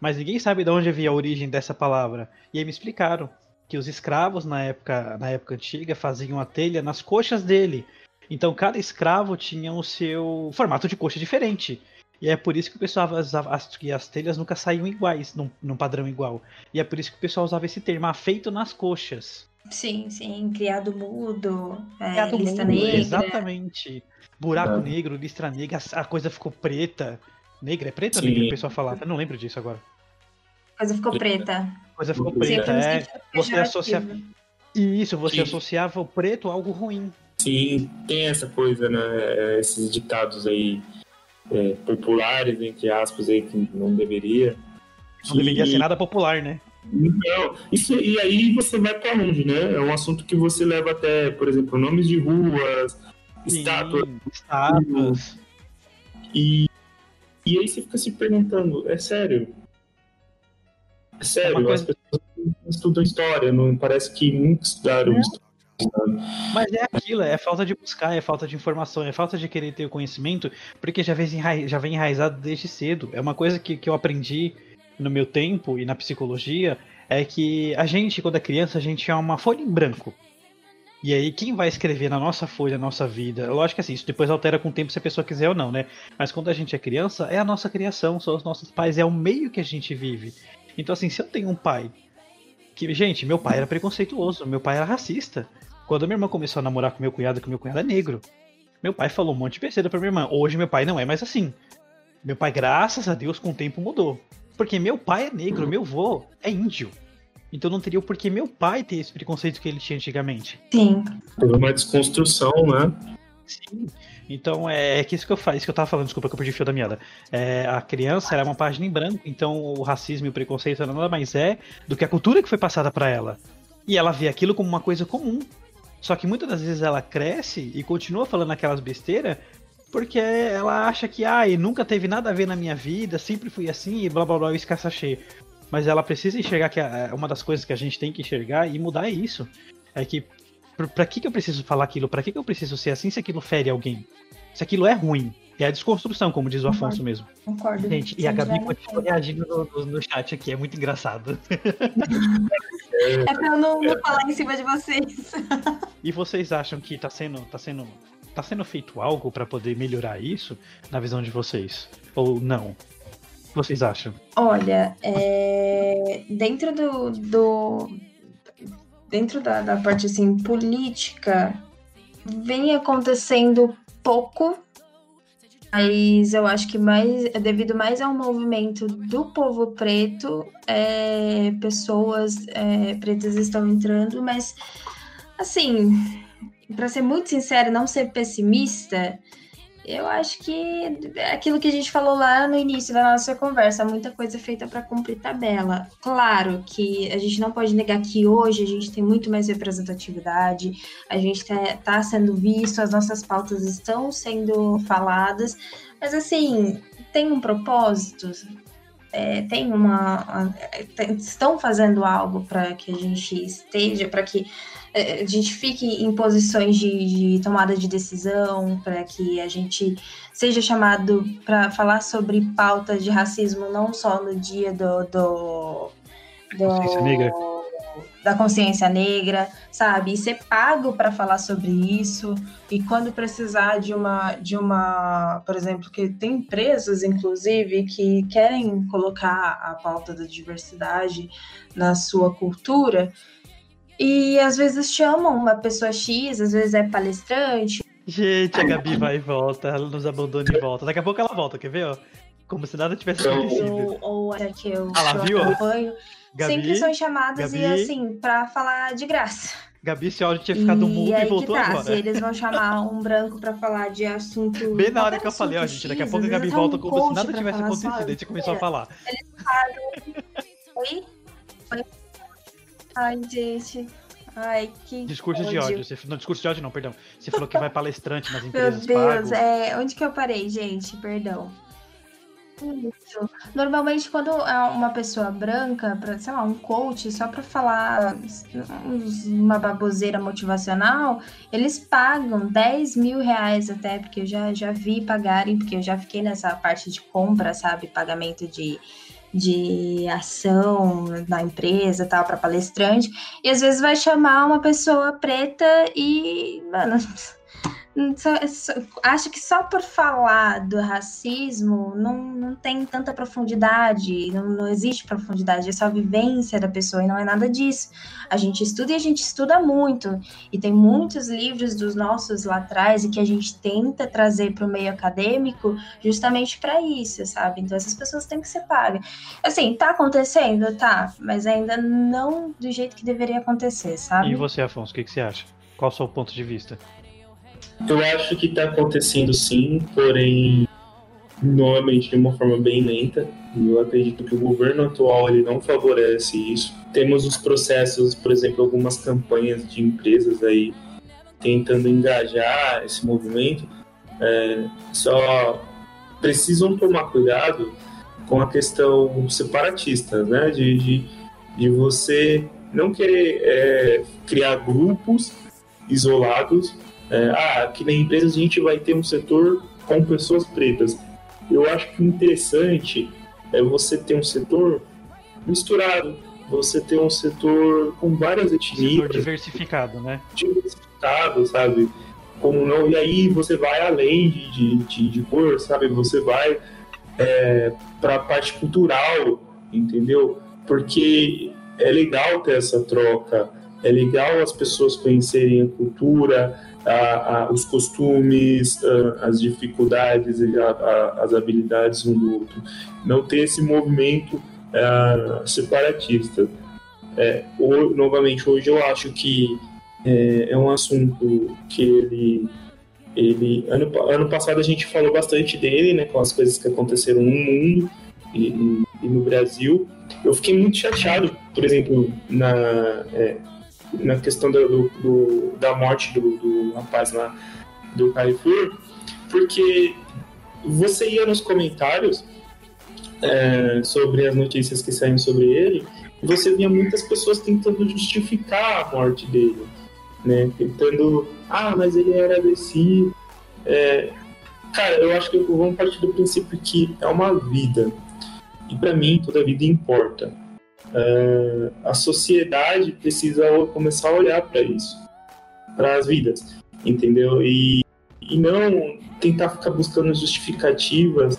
Mas ninguém sabe de onde havia a origem dessa palavra. E aí me explicaram que os escravos na época, na época antiga faziam a telha nas coxas dele. Então cada escravo tinha o seu formato de coxa diferente. E é por isso que o pessoal usava as, que as telhas nunca saíam iguais, num, num padrão igual. E é por isso que o pessoal usava esse termo, feito nas coxas. Sim, sim, criado mudo, é, Criado lista mudo, negra. Exatamente. Buraco É. negro, listra negra, a coisa ficou preta. Negra é preta ou negra? O pessoal falava. Eu não lembro disso agora. Coisa ficou preta. Coisa ficou preta, é. Você pejorativo. associa. E isso, você Sim. associava o preto a algo ruim. Sim, tem essa coisa, né? Esses ditados aí é, populares, entre aspas, aí, que não deveria. Não deveria ser nada popular, né? Não, isso, e aí você vai para onde, né? É um assunto que você leva até, por exemplo, nomes de ruas, estátuas, Sim, estátuas. e, e aí você fica se perguntando, é sério? É sério, É coisa- as pessoas não estudam história, não parece que nunca estudaram história. sabe? Mas é aquilo, é falta de buscar, é falta de informação, é falta de querer ter o conhecimento, porque já vem, enrai- já vem enraizado desde cedo. É uma coisa que, que eu aprendi no meu tempo e na psicologia, é que a gente, quando é criança, a gente é uma folha em branco. E aí, quem vai escrever na nossa folha, na nossa vida? Lógico que assim, isso depois altera com o tempo se a pessoa quiser ou não, né? Mas quando a gente é criança, é a nossa criação, são os nossos pais, é o meio que a gente vive. Então, assim, se eu tenho um pai que, gente, meu pai era preconceituoso, meu pai era racista. Quando minha irmã começou a namorar com meu cunhado, que meu cunhado é negro, meu pai falou um monte de besteira pra minha irmã. Hoje meu pai não é mais assim. Meu pai, graças a Deus, com o tempo mudou. Porque meu pai é negro, meu vô é índio. Então não teria o porquê meu pai ter esse preconceito que ele tinha antigamente. Sim. Teve uma desconstrução, né? Sim. Então é, é que isso que eu faço, isso que eu tava falando, desculpa que eu perdi o fio da meada. É, a criança era uma página em branco, então o racismo e o preconceito nada mais é do que a cultura que foi passada pra ela. E ela vê aquilo como uma coisa comum. Só que muitas das vezes ela cresce e continua falando aquelas besteiras porque ela acha que, ai, nunca teve nada a ver na minha vida, sempre fui assim e blá blá blá, isso sachê. Mas ela precisa enxergar que uma das coisas que a gente tem que enxergar e mudar é isso. É que, pra, que, que eu preciso falar aquilo? Pra que, que eu preciso ser assim se aquilo fere alguém? Se aquilo é ruim. É a desconstrução, como diz o Afonso mesmo. Concordo. Gente, e a Gabi continua reagindo no, no- no chat aqui, é muito engraçado. É pra eu não, não falar em cima de vocês. E vocês acham que tá sendo, tá sendo, tá sendo feito algo pra poder melhorar isso na visão de vocês? Ou não? que vocês acham? Olha, é, dentro do, do dentro da, da parte assim política vem acontecendo pouco, mas eu acho que mais é devido mais ao movimento do povo preto, é, pessoas é, pretas estão entrando, mas assim, para ser muito sincera, não ser pessimista, eu acho que é aquilo que a gente falou lá no início da nossa conversa, muita coisa feita para cumprir tabela. Claro que a gente não pode negar que hoje a gente tem muito mais representatividade, a gente está tá sendo visto, as nossas pautas estão sendo faladas, mas assim, tem um propósito, é, tem uma. estão fazendo algo para que a gente esteja, para que é, a gente fique em posições de, de tomada de decisão, para que a gente seja chamado para falar sobre pautas de racismo não só no dia do, do, do negra. Da consciência negra, sabe? E ser pago para falar sobre isso. E quando precisar de uma, de uma, por exemplo, que tem empresas, inclusive, que querem colocar a pauta da diversidade na sua cultura, e às vezes chamam uma pessoa X, às vezes é palestrante. Gente, a Gabi vai e volta, ela nos abandona e volta. Daqui a pouco ela volta, quer ver, ó? Como se nada tivesse acontecido. Ou, ou é que eu, Ah lá, eu viu? acompanho. Gabi, sempre são chamadas e Gabi. assim, pra falar de graça. Gabi, seu áudio tinha ficado e mudo e voltou tá, agora. se eles vão chamar um branco pra falar de assunto. Bem na hora que eu falei, ó, gente, daqui a pouco a Gabi volta um como se nada tivesse acontecido. Aí você começou a falar. Oi? Oi? Ai, gente. Ai, que. Discurso de ódio. Você, não, discurso de ódio não, perdão. Você falou que vai palestrante nas Meu empresas Deus, pago. é, onde que eu parei, gente? Perdão. Isso. Normalmente, quando é uma pessoa branca, pra, sei lá, um coach, só para falar uma baboseira motivacional, eles pagam 10 mil reais até, porque eu já, já vi pagarem, porque eu já fiquei nessa parte de compra, sabe? Pagamento de, de ação na empresa tal, para palestrante. E às vezes vai chamar uma pessoa preta e, mano, só- só- acho que só por falar do racismo não, não tem tanta profundidade, não, não existe profundidade, é só a vivência da pessoa e não é nada disso. A gente estuda e a gente estuda muito, e tem muitos livros dos nossos lá atrás e que a gente tenta trazer para o meio acadêmico justamente para isso, sabe? Então essas pessoas têm que ser pagas. Assim, tá acontecendo? Tá, mas ainda não do jeito que deveria acontecer, sabe? E você, Afonso, o que, que você acha? Qual o seu ponto de vista? Eu acho que está acontecendo sim, porém, novamente de uma forma bem lenta. Eu acredito que o governo atual ele não favorece isso. Temos os processos, por exemplo, algumas campanhas de empresas aí tentando engajar esse movimento. É, só precisam tomar cuidado com a questão separatista, né? De, de, de você não querer é, criar grupos isolados é, ah, aqui na empresa a gente vai ter um setor com pessoas pretas. Eu acho que o interessante é você ter um setor misturado, você ter um setor com várias Setor etnias, diversificado, né? diversificado, sabe? Como não, e aí você vai além de, de, de, de cor, sabe? Você vai é, para a parte cultural, entendeu? Porque é legal ter essa troca, é legal as pessoas conhecerem a cultura, a, a, os costumes, a, as dificuldades, as habilidades um do outro. Não ter esse movimento uh, separatista. É, ou, novamente, hoje eu acho que é, é, um assunto que ele. ele ano, ano passado a gente falou bastante dele, né, com as coisas que aconteceram no mundo e, e no Brasil. Eu fiquei muito chateado, por exemplo, na, é, na questão do, do, da morte do, do rapaz lá do Carrefour, porque você ia nos comentários é, sobre as notícias que saíam sobre ele, você via muitas pessoas tentando justificar a morte dele, né? Tentando, ah, mas ele era agressivo. É, cara, eu acho que vamos partir do princípio que é uma vida, e para mim toda vida importa. Uh, a sociedade precisa começar a olhar para isso, para as vidas, entendeu? E, e não tentar ficar buscando justificativas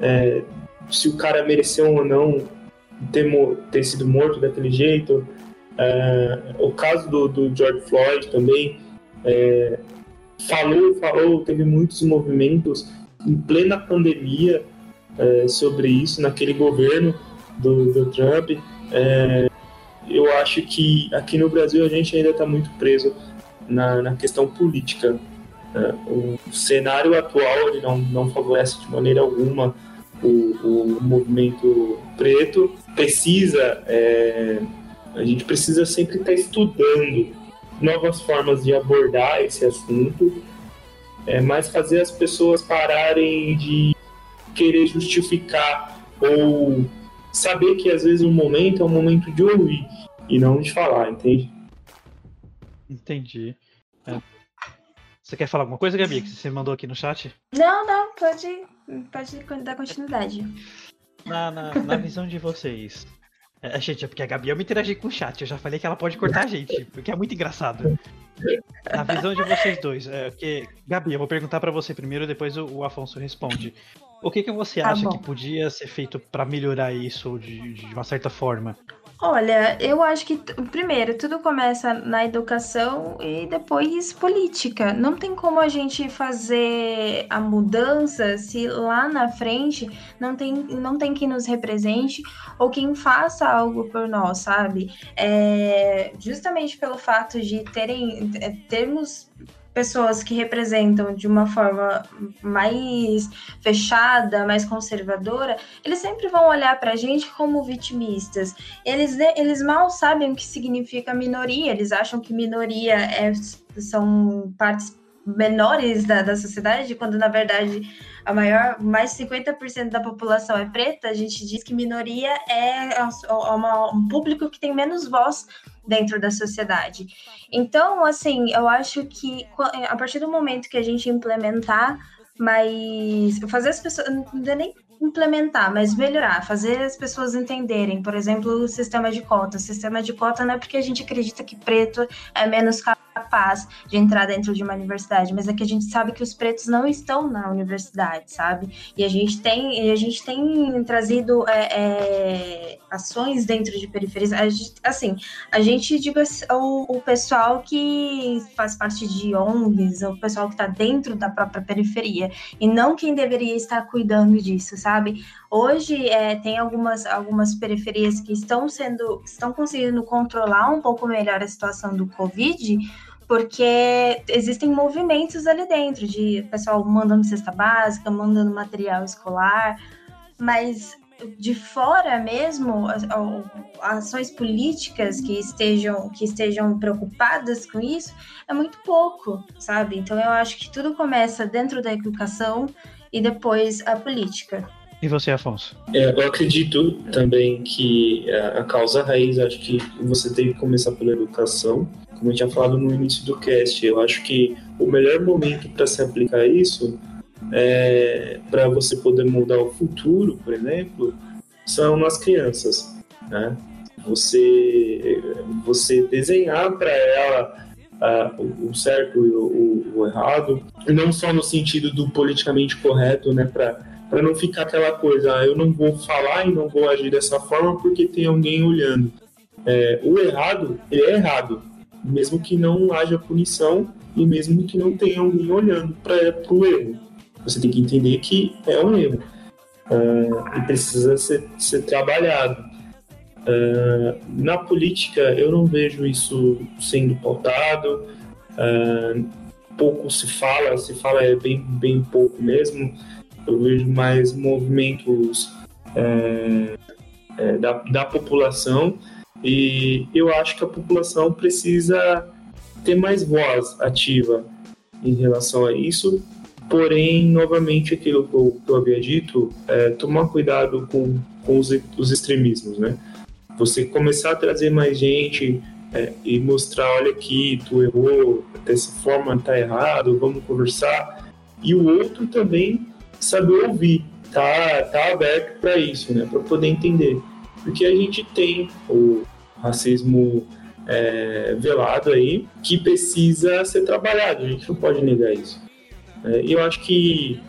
é, se o cara mereceu ou não ter, ter sido morto daquele jeito. É, o caso do, do, George Floyd também é, falou, falou, teve muitos movimentos em plena pandemia é, sobre isso naquele governo do, do Trump. É, eu acho que aqui no Brasil a gente ainda está muito preso na, na questão política. É, o cenário atual ele não, não favorece de maneira alguma o, o movimento preto. Precisa, é, a gente precisa sempre estar tá estudando novas formas de abordar esse assunto, é, mas fazer as pessoas pararem de querer justificar ou saber que às vezes um momento é um momento de ouvir e não de falar, entende? Entendi. É. Você quer falar alguma coisa, Gabi, que você mandou aqui no chat? Não, não, pode, pode dar continuidade. Na, na, na visão de vocês. É, gente, é porque a Gabi eu me interagi com o chat. Eu já falei que ela pode cortar a gente, porque é muito engraçado. Na visão de vocês dois, é, que, Gabi, eu vou perguntar para você primeiro, depois o, o Afonso responde. O que, que você tá acha que podia ser feito para melhorar isso de, de uma certa forma? Olha, eu acho que, primeiro, tudo começa na educação e depois política. Não tem como a gente fazer a mudança se lá na frente não tem, não tem quem nos represente ou quem faça algo por nós, sabe? É, justamente pelo fato de terem, é, termos pessoas que representam de uma forma mais fechada, mais conservadora, eles sempre vão olhar para a gente como vitimistas. Eles, eles mal sabem o que significa minoria, eles acham que minoria é, são partes menores da, da sociedade, quando na verdade a maior, mais de 50% da população é preta, a gente diz que minoria é uma, um público que tem menos voz dentro da sociedade. Então, assim, eu acho que a partir do momento que a gente implementar mais fazer as pessoas não é nem implementar, mas melhorar, fazer as pessoas entenderem, por exemplo, o sistema de cota. O sistema de cota não é porque a gente acredita que preto é menos capaz de entrar dentro de uma universidade, mas é que a gente sabe que os pretos não estão na universidade, sabe? E a gente tem, a gente tem trazido é, é, ações dentro de periferias. A gente, assim, a gente diga o, o pessoal que faz parte de ONGs, o pessoal que está dentro da própria periferia, e não quem deveria estar cuidando disso, sabe? Hoje é, tem algumas, algumas periferias que estão sendo, estão conseguindo controlar um pouco melhor a situação do Covid, porque existem movimentos ali dentro de pessoal mandando cesta básica, mandando material escolar, mas de fora mesmo, ações políticas que estejam, que estejam preocupadas com isso, é muito pouco, sabe? Então eu acho que tudo começa dentro da educação e depois a política. E você, Afonso? É, eu acredito também que a causa raiz, acho que você tem que começar pela educação. Como eu tinha falado no início do cast, eu acho que o melhor momento para se aplicar isso é, para você poder mudar o futuro, por exemplo, são nas crianças, né? Você, você desenhar para ela uh, o certo e o, o, errado, e não só no sentido do politicamente correto, né? Para não ficar aquela coisa, ah, eu não vou falar e não vou agir dessa forma porque tem alguém olhando. É, o errado, ele é errado, mesmo que não haja punição e mesmo que não tenha alguém olhando para o erro. Você tem que entender que é um erro uh, e precisa ser, ser trabalhado. Uh, na política, eu não vejo isso sendo pautado, uh, pouco se fala, se fala é bem, bem pouco mesmo. Eu vejo mais movimentos é, da, da população e eu acho que a população precisa ter mais voz ativa em relação a isso Porém, novamente, aquilo que eu, que eu havia dito, é tomar cuidado com, com os, os extremismos, né? Você começar a trazer mais gente é, e mostrar, olha aqui, tu errou, dessa forma tá errado, vamos conversar. E o outro também saber ouvir, tá, tá aberto para isso, né? Para poder entender. Porque a gente tem o racismo é, velado aí que precisa ser trabalhado, a gente não pode negar isso. É, e eu acho que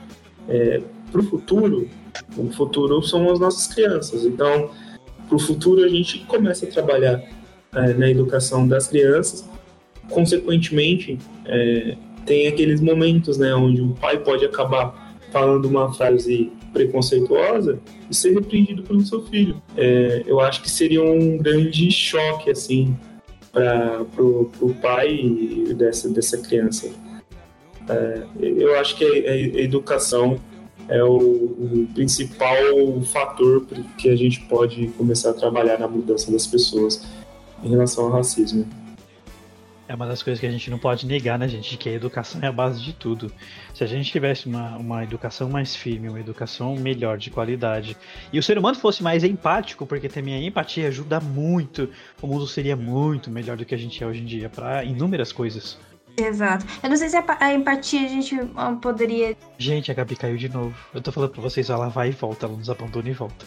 é, para o futuro, O futuro são as nossas crianças. Então, para o futuro, a gente começa a trabalhar é, na educação das crianças. Consequentemente, é, tem aqueles momentos né, onde o pai pode acabar falando uma frase preconceituosa e ser repreendido pelo seu filho. É, eu acho que seria um grande choque assim para o pai dessa, dessa criança. É, eu acho que a, a educação é o, o, principal fator que a gente pode começar a trabalhar na mudança das pessoas em relação ao racismo. É uma das coisas que a gente não pode negar, né, gente? Que a educação é a base de tudo. Se a gente tivesse uma, uma educação mais firme, uma educação melhor, de qualidade, e o ser humano fosse mais empático, porque também a empatia ajuda muito, o mundo seria muito melhor do que a gente é hoje em dia, para inúmeras coisas. Exato. Eu não sei se a, empatia a gente ah, poderia. Gente, a Gabi caiu de novo. Eu tô falando pra vocês, ela vai e volta, ela nos abandona e volta.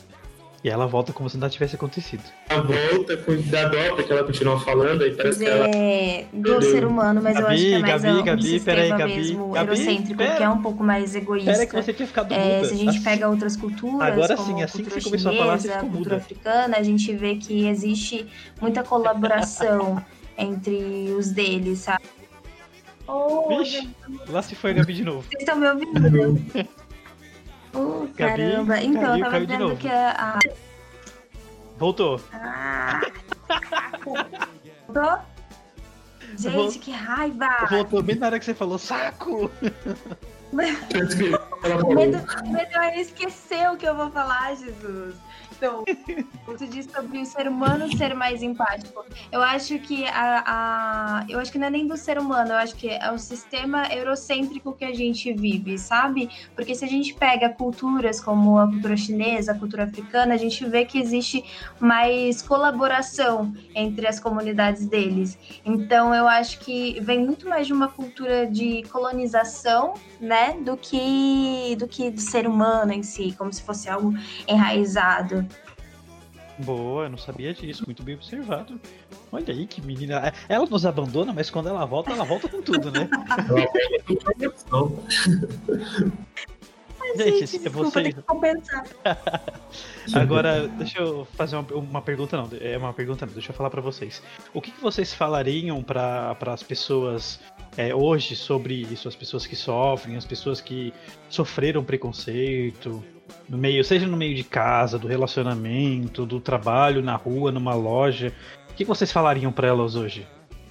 E ela volta como se nada tivesse acontecido. A volta da dó, porque ela continua falando, aí parece que ela. É, do ser humano, mas Gabi, eu acho que é mais Gabi, um, Gabi, sistema peraí, Gabi, mesmo Gabi, eurocêntrico, pera. que é um pouco mais egoísta. Pera que você tinha ficado muda. É, se a gente assim, pega outras culturas, agora como sim, assim que você começou chinesa, a falar, você ficou cultura muda. africana, a gente vê que existe muita colaboração entre os deles, sabe? Oh, Vixe, lá se foi a Gabi de novo. Vocês estão me ouvindo? oh, caramba. Gabi, então, caiu, eu tava dizendo que a. Voltou. Ah. Voltou? Gente, Voltou. que raiva! Voltou bem na hora que você falou saco! medo, o medo é esquecer o que eu vou falar, Jesus. Então, você disse sobre o ser humano ser mais empático. Eu acho que a, a, eu acho que não é nem do ser humano, eu acho que é o sistema eurocêntrico que a gente vive, sabe? Porque se a gente pega culturas como a cultura chinesa, a cultura africana, a gente vê que existe mais colaboração entre as comunidades deles. Então, eu acho que vem muito mais de uma cultura de colonização, né, do que do que do ser humano em si, como se fosse algo enraizado. Boa, eu não sabia disso, muito bem observado. Olha aí que menina. Ela nos abandona, mas quando ela volta, ela volta com tudo, né? Gente, gente desculpa, que compensar. Agora, deixa eu fazer uma, uma, pergunta, não. É uma pergunta, não. Deixa eu falar para vocês. O que, que vocês falariam para as pessoas é, hoje sobre isso? As pessoas que sofrem, as pessoas que sofreram preconceito, no meio, seja no meio de casa, do relacionamento, do trabalho, na rua, numa loja. O que vocês falariam para elas hoje?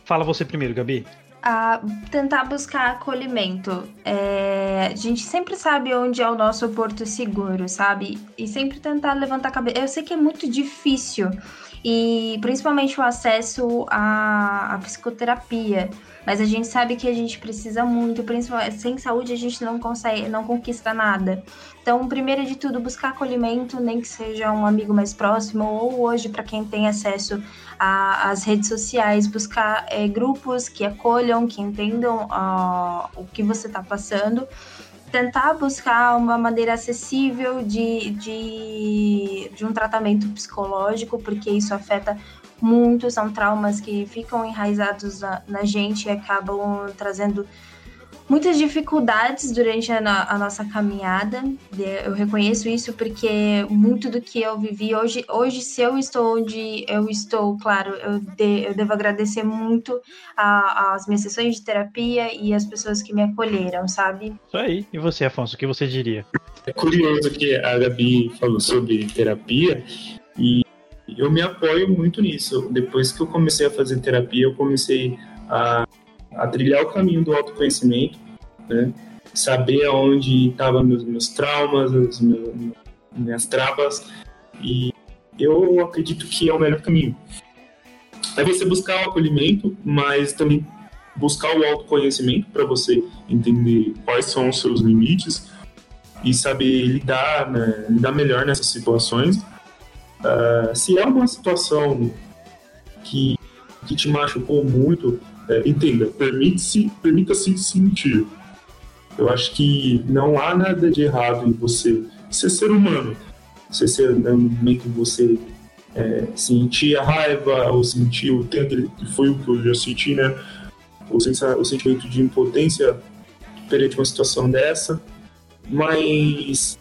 Fala você primeiro, Gabi. A tentar buscar acolhimento. É, a gente sempre sabe onde é o nosso porto seguro, sabe? E sempre tentar levantar a cabeça. Eu sei que é muito difícil, e principalmente o acesso à, à psicoterapia. Mas a gente sabe que a gente precisa muito, principalmente sem saúde a gente não consegue, não conquista nada. Então, primeiro de tudo, buscar acolhimento, nem que seja um amigo mais próximo, ou hoje, para quem tem acesso às redes sociais, buscar é, grupos que acolham, que entendam uh, o que você está passando tentar buscar uma maneira acessível de, de, de um tratamento psicológico, porque isso afeta muito, são traumas que ficam enraizados na, na gente e acabam trazendo muitas dificuldades durante a, a, nossa caminhada. Eu reconheço isso porque muito do que eu vivi hoje, hoje se eu estou onde eu estou, claro, eu, de, eu devo agradecer muito às minhas sessões de terapia e às pessoas que me acolheram, sabe? Isso aí. E você, Afonso, o que você diria? É curioso que a Gabi falou sobre terapia e eu me apoio muito nisso. Depois que eu comecei a fazer terapia, eu comecei a, a trilhar o caminho do autoconhecimento, né? saber aonde estavam meus, meus traumas, as minhas travas, e eu acredito que é o melhor caminho. É você buscar o acolhimento, mas também buscar o autoconhecimento para você entender quais são os seus limites e saber lidar, né, lidar melhor nessas situações Uh, se é uma situação que, que te machucou muito, é, entenda, permite-se permita -se sentir. Eu acho que não há nada de errado em você ser ser humano. Você ser no momento que você é, sentir a raiva ou sentir o tempo que foi o que eu já senti, né? O, o sentimento de impotência perante uma situação dessa. Mas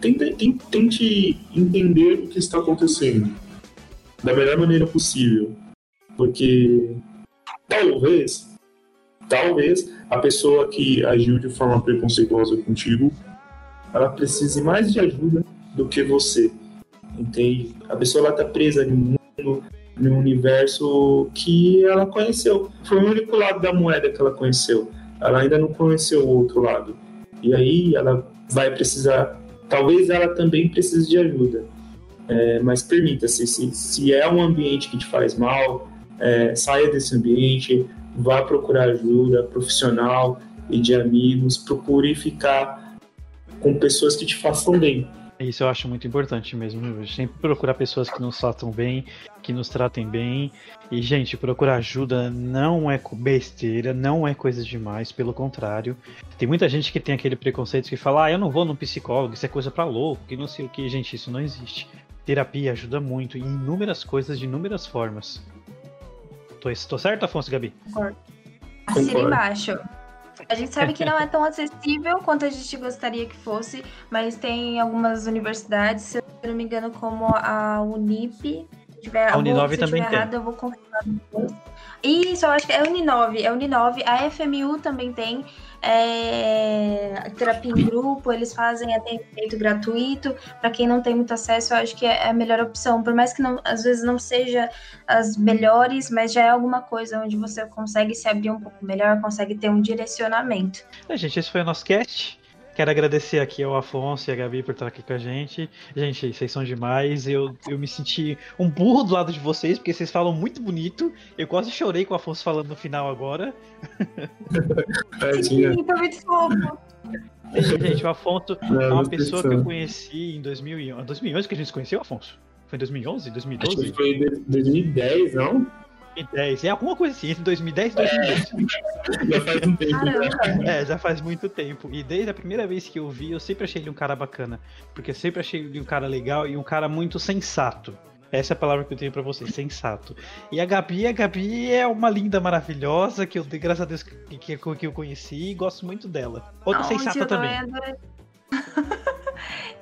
tente, tente entender o que está acontecendo da melhor maneira possível. Porque talvez, talvez a pessoa que agiu de forma preconceituosa contigo, ela precise mais de ajuda do que você. Entende? A pessoa está presa um mundo, um universo que ela conheceu. Foi o único lado da moeda que ela conheceu. Ela ainda não conheceu o outro lado. E aí ela vai precisar. Talvez ela também precise de ajuda. É, mas permita-se, se, se é um ambiente que te faz mal, é, saia desse ambiente, vá procurar ajuda profissional e de amigos, procure ficar com pessoas que te façam bem. Isso eu acho muito importante mesmo. Sempre procurar pessoas que nos tratam bem, que nos tratem bem. E, gente, procurar ajuda não é besteira, não é coisa demais, pelo contrário. Tem muita gente que tem aquele preconceito que fala, ah, eu não vou num psicólogo, isso é coisa pra louco, que não sei o que. Gente, isso não existe. Terapia ajuda muito em inúmeras coisas, de inúmeras formas. Tô, tô certo, Afonso Gabi? Concordo. Assina embaixo. A gente sabe que não é tão acessível quanto a gente gostaria que fosse, mas tem algumas universidades, se eu não me engano, como a Unip. Tiver, a Uninove também tem. Errado, eu vou confirmar depois. Isso, eu acho que é Uninove, é Uninove. A FMU também tem é, terapia em grupo, eles fazem atendimento gratuito. Para quem não tem muito acesso, eu acho que é a melhor opção. Por mais que não, às vezes não seja as melhores, mas já é alguma coisa onde você consegue se abrir um pouco melhor, consegue ter um direcionamento. É, gente, esse foi o nosso cast. Quero agradecer aqui ao Afonso e a Gabi por estar aqui com a gente. Gente, vocês são demais. Eu, eu me senti um burro do lado de vocês, porque vocês falam muito bonito. Eu quase chorei com o Afonso falando no final agora. Sim, tá muito fofo. Gente, o Afonso é uma pessoa que eu conheci em 2011. 2011 que a gente se conheceu, Afonso? Foi em 2011? 2012? Acho que foi em 2010, não? 2010. É alguma coisa assim, entre 2010 e 2012. já faz um tempo. Já. É, já faz muito tempo. E desde a primeira vez que eu vi, eu sempre achei ele um cara bacana. Porque eu sempre achei ele um cara legal e um cara muito sensato. Essa é a palavra que eu tenho para você, sensato. E a Gabi, a Gabi é uma linda maravilhosa que eu, graças a Deus, que, que, que eu conheci e gosto muito dela. Outra sensata também.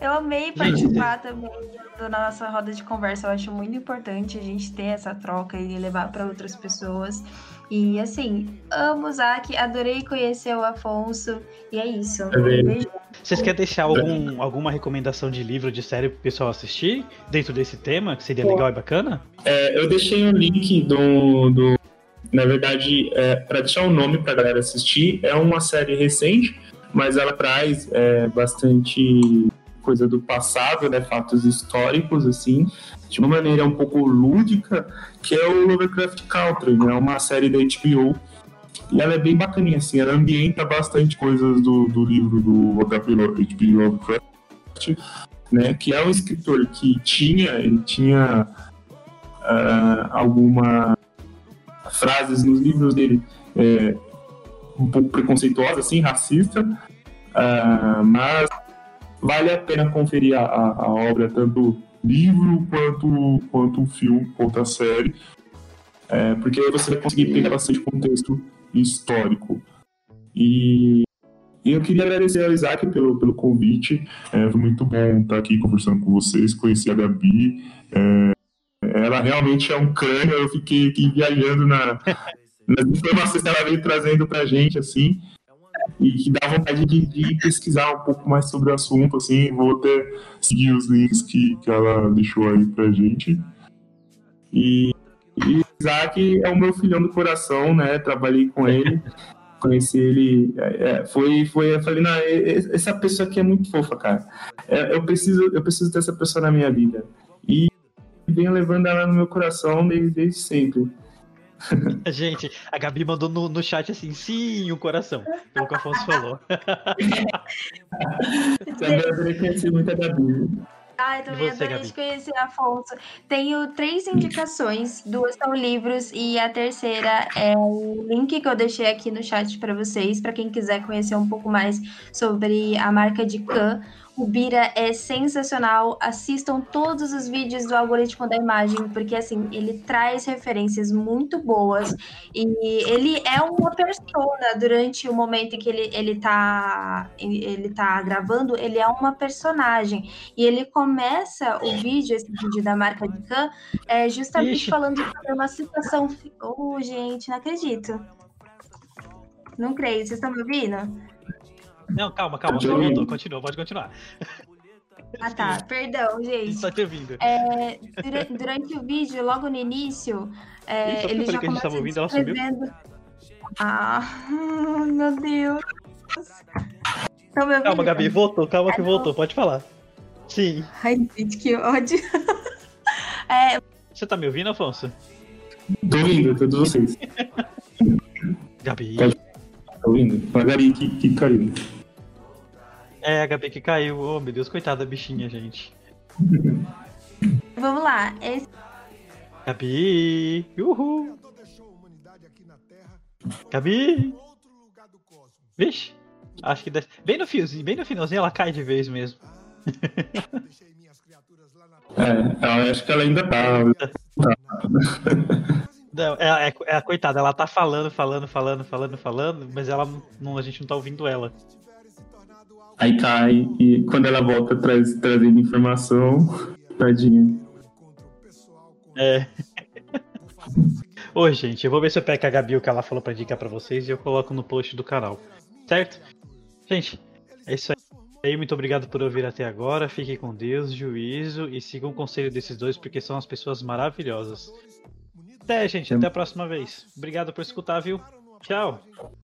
Eu amei participar também da nossa roda de conversa. Eu acho muito importante a gente ter essa troca e levar para outras pessoas. E assim, amo o Zac, adorei conhecer o Afonso. E é isso. Um beijo. Vocês querem deixar algum, alguma recomendação de livro, de série pro pessoal assistir dentro desse tema, que seria legal e bacana? É, eu deixei um link do. do na verdade, é, para deixar o um nome pra galera assistir, é uma série recente, mas ela traz é, bastante coisa do passado, né, fatos históricos, assim, de uma maneira um pouco lúdica, que é o Lovecraft Country, né, uma série da HBO, e ela é bem bacaninha, assim, ela ambienta bastante coisas do, do livro do H.P. Lovecraft, né, que é um escritor que tinha, ele tinha uh, alguma frases nos livros dele é, um pouco preconceituosas, assim, racista, uh, mas vale a pena conferir a, a, a obra, tanto livro quanto, quanto o filme, quanto a série, é, porque aí você vai conseguir pegar bastante contexto histórico. E, e eu queria agradecer ao Isaac pelo, pelo convite, é, foi muito bom estar aqui conversando com vocês, conhecer a Gabi, é, ela realmente é um crânio, eu fiquei aqui viajando na, nas informações que ela veio trazendo pra gente, assim, e que dá vontade de, de, pesquisar um pouco mais sobre o assunto, assim, vou até seguir os links que, que ela deixou aí pra gente. E, e Isaac é o meu filhão do coração, né? Trabalhei com ele, conheci ele, é, é foi, foi, eu falei, não, essa pessoa aqui é muito fofa, cara. É, eu preciso, eu preciso ter essa pessoa na minha vida. E venho levando ela no meu coração desde, desde sempre. Gente, a Gabi mandou no, no chat assim, sim, o coração, pelo que o Afonso falou. Também conhecer muito a Gabi. Ah, eu também você, adorei conhecer Afonso. Tenho três indicações, duas são livros e a terceira é o link que eu deixei aqui no chat para vocês, para quem quiser conhecer um pouco mais sobre a marca de Can. O Bira é sensacional. Assistam todos os vídeos do algoritmo da imagem, porque assim, ele traz referências muito boas. E ele é uma persona durante o momento em que ele, ele, tá, ele tá gravando, ele é uma personagem. E ele começa o vídeo, esse vídeo da marca de Khan, é, justamente Ixi. falando sobre uma situação. Oh, gente, não acredito. Não creio. Vocês estão me ouvindo? Não, calma, calma, Continua. voltou, continua, pode continuar. Ah, tá. Perdão, gente. tá te ouvindo. É, dura- durante o vídeo, logo no início, é, porque ele já que a gente tava ouvindo, ela sumiu. Ah, meu Deus. Estão me ouvindo? Calma, Gabi, voltou, calma que voltou, pode falar. Sim. Ai, gente, que ódio. É, Você tá me ouvindo, Afonso? Tô ouvindo, todos vocês. Gabi. Tá ouvindo? A Gabi que, que caiu. É, a Gabi que caiu. Oh, meu Deus, coitada da bichinha, gente. vamos lá. Esse Gabi! Uhul! Gabi! Vixe! Acho que desce. Bem no fiozinho, bem no finalzinho ela cai de vez mesmo. É, eu acho que ela ainda tá. Não, é, é, é a coitada, ela tá falando, falando, falando, falando, falando, mas ela não, a gente não tá ouvindo ela. Aí cai e quando ela volta traz, trazendo informação, tadinha. É. Oi, gente, eu vou ver se eu pego a Gabi o que ela falou pra indicar pra vocês e eu coloco no post do canal. Certo? Gente, é isso aí. Muito obrigado por ouvir até agora. Fiquem com Deus, juízo e sigam o conselho desses dois porque são as pessoas maravilhosas. Até, gente. Até a próxima vez. Obrigado por escutar, viu? Tchau.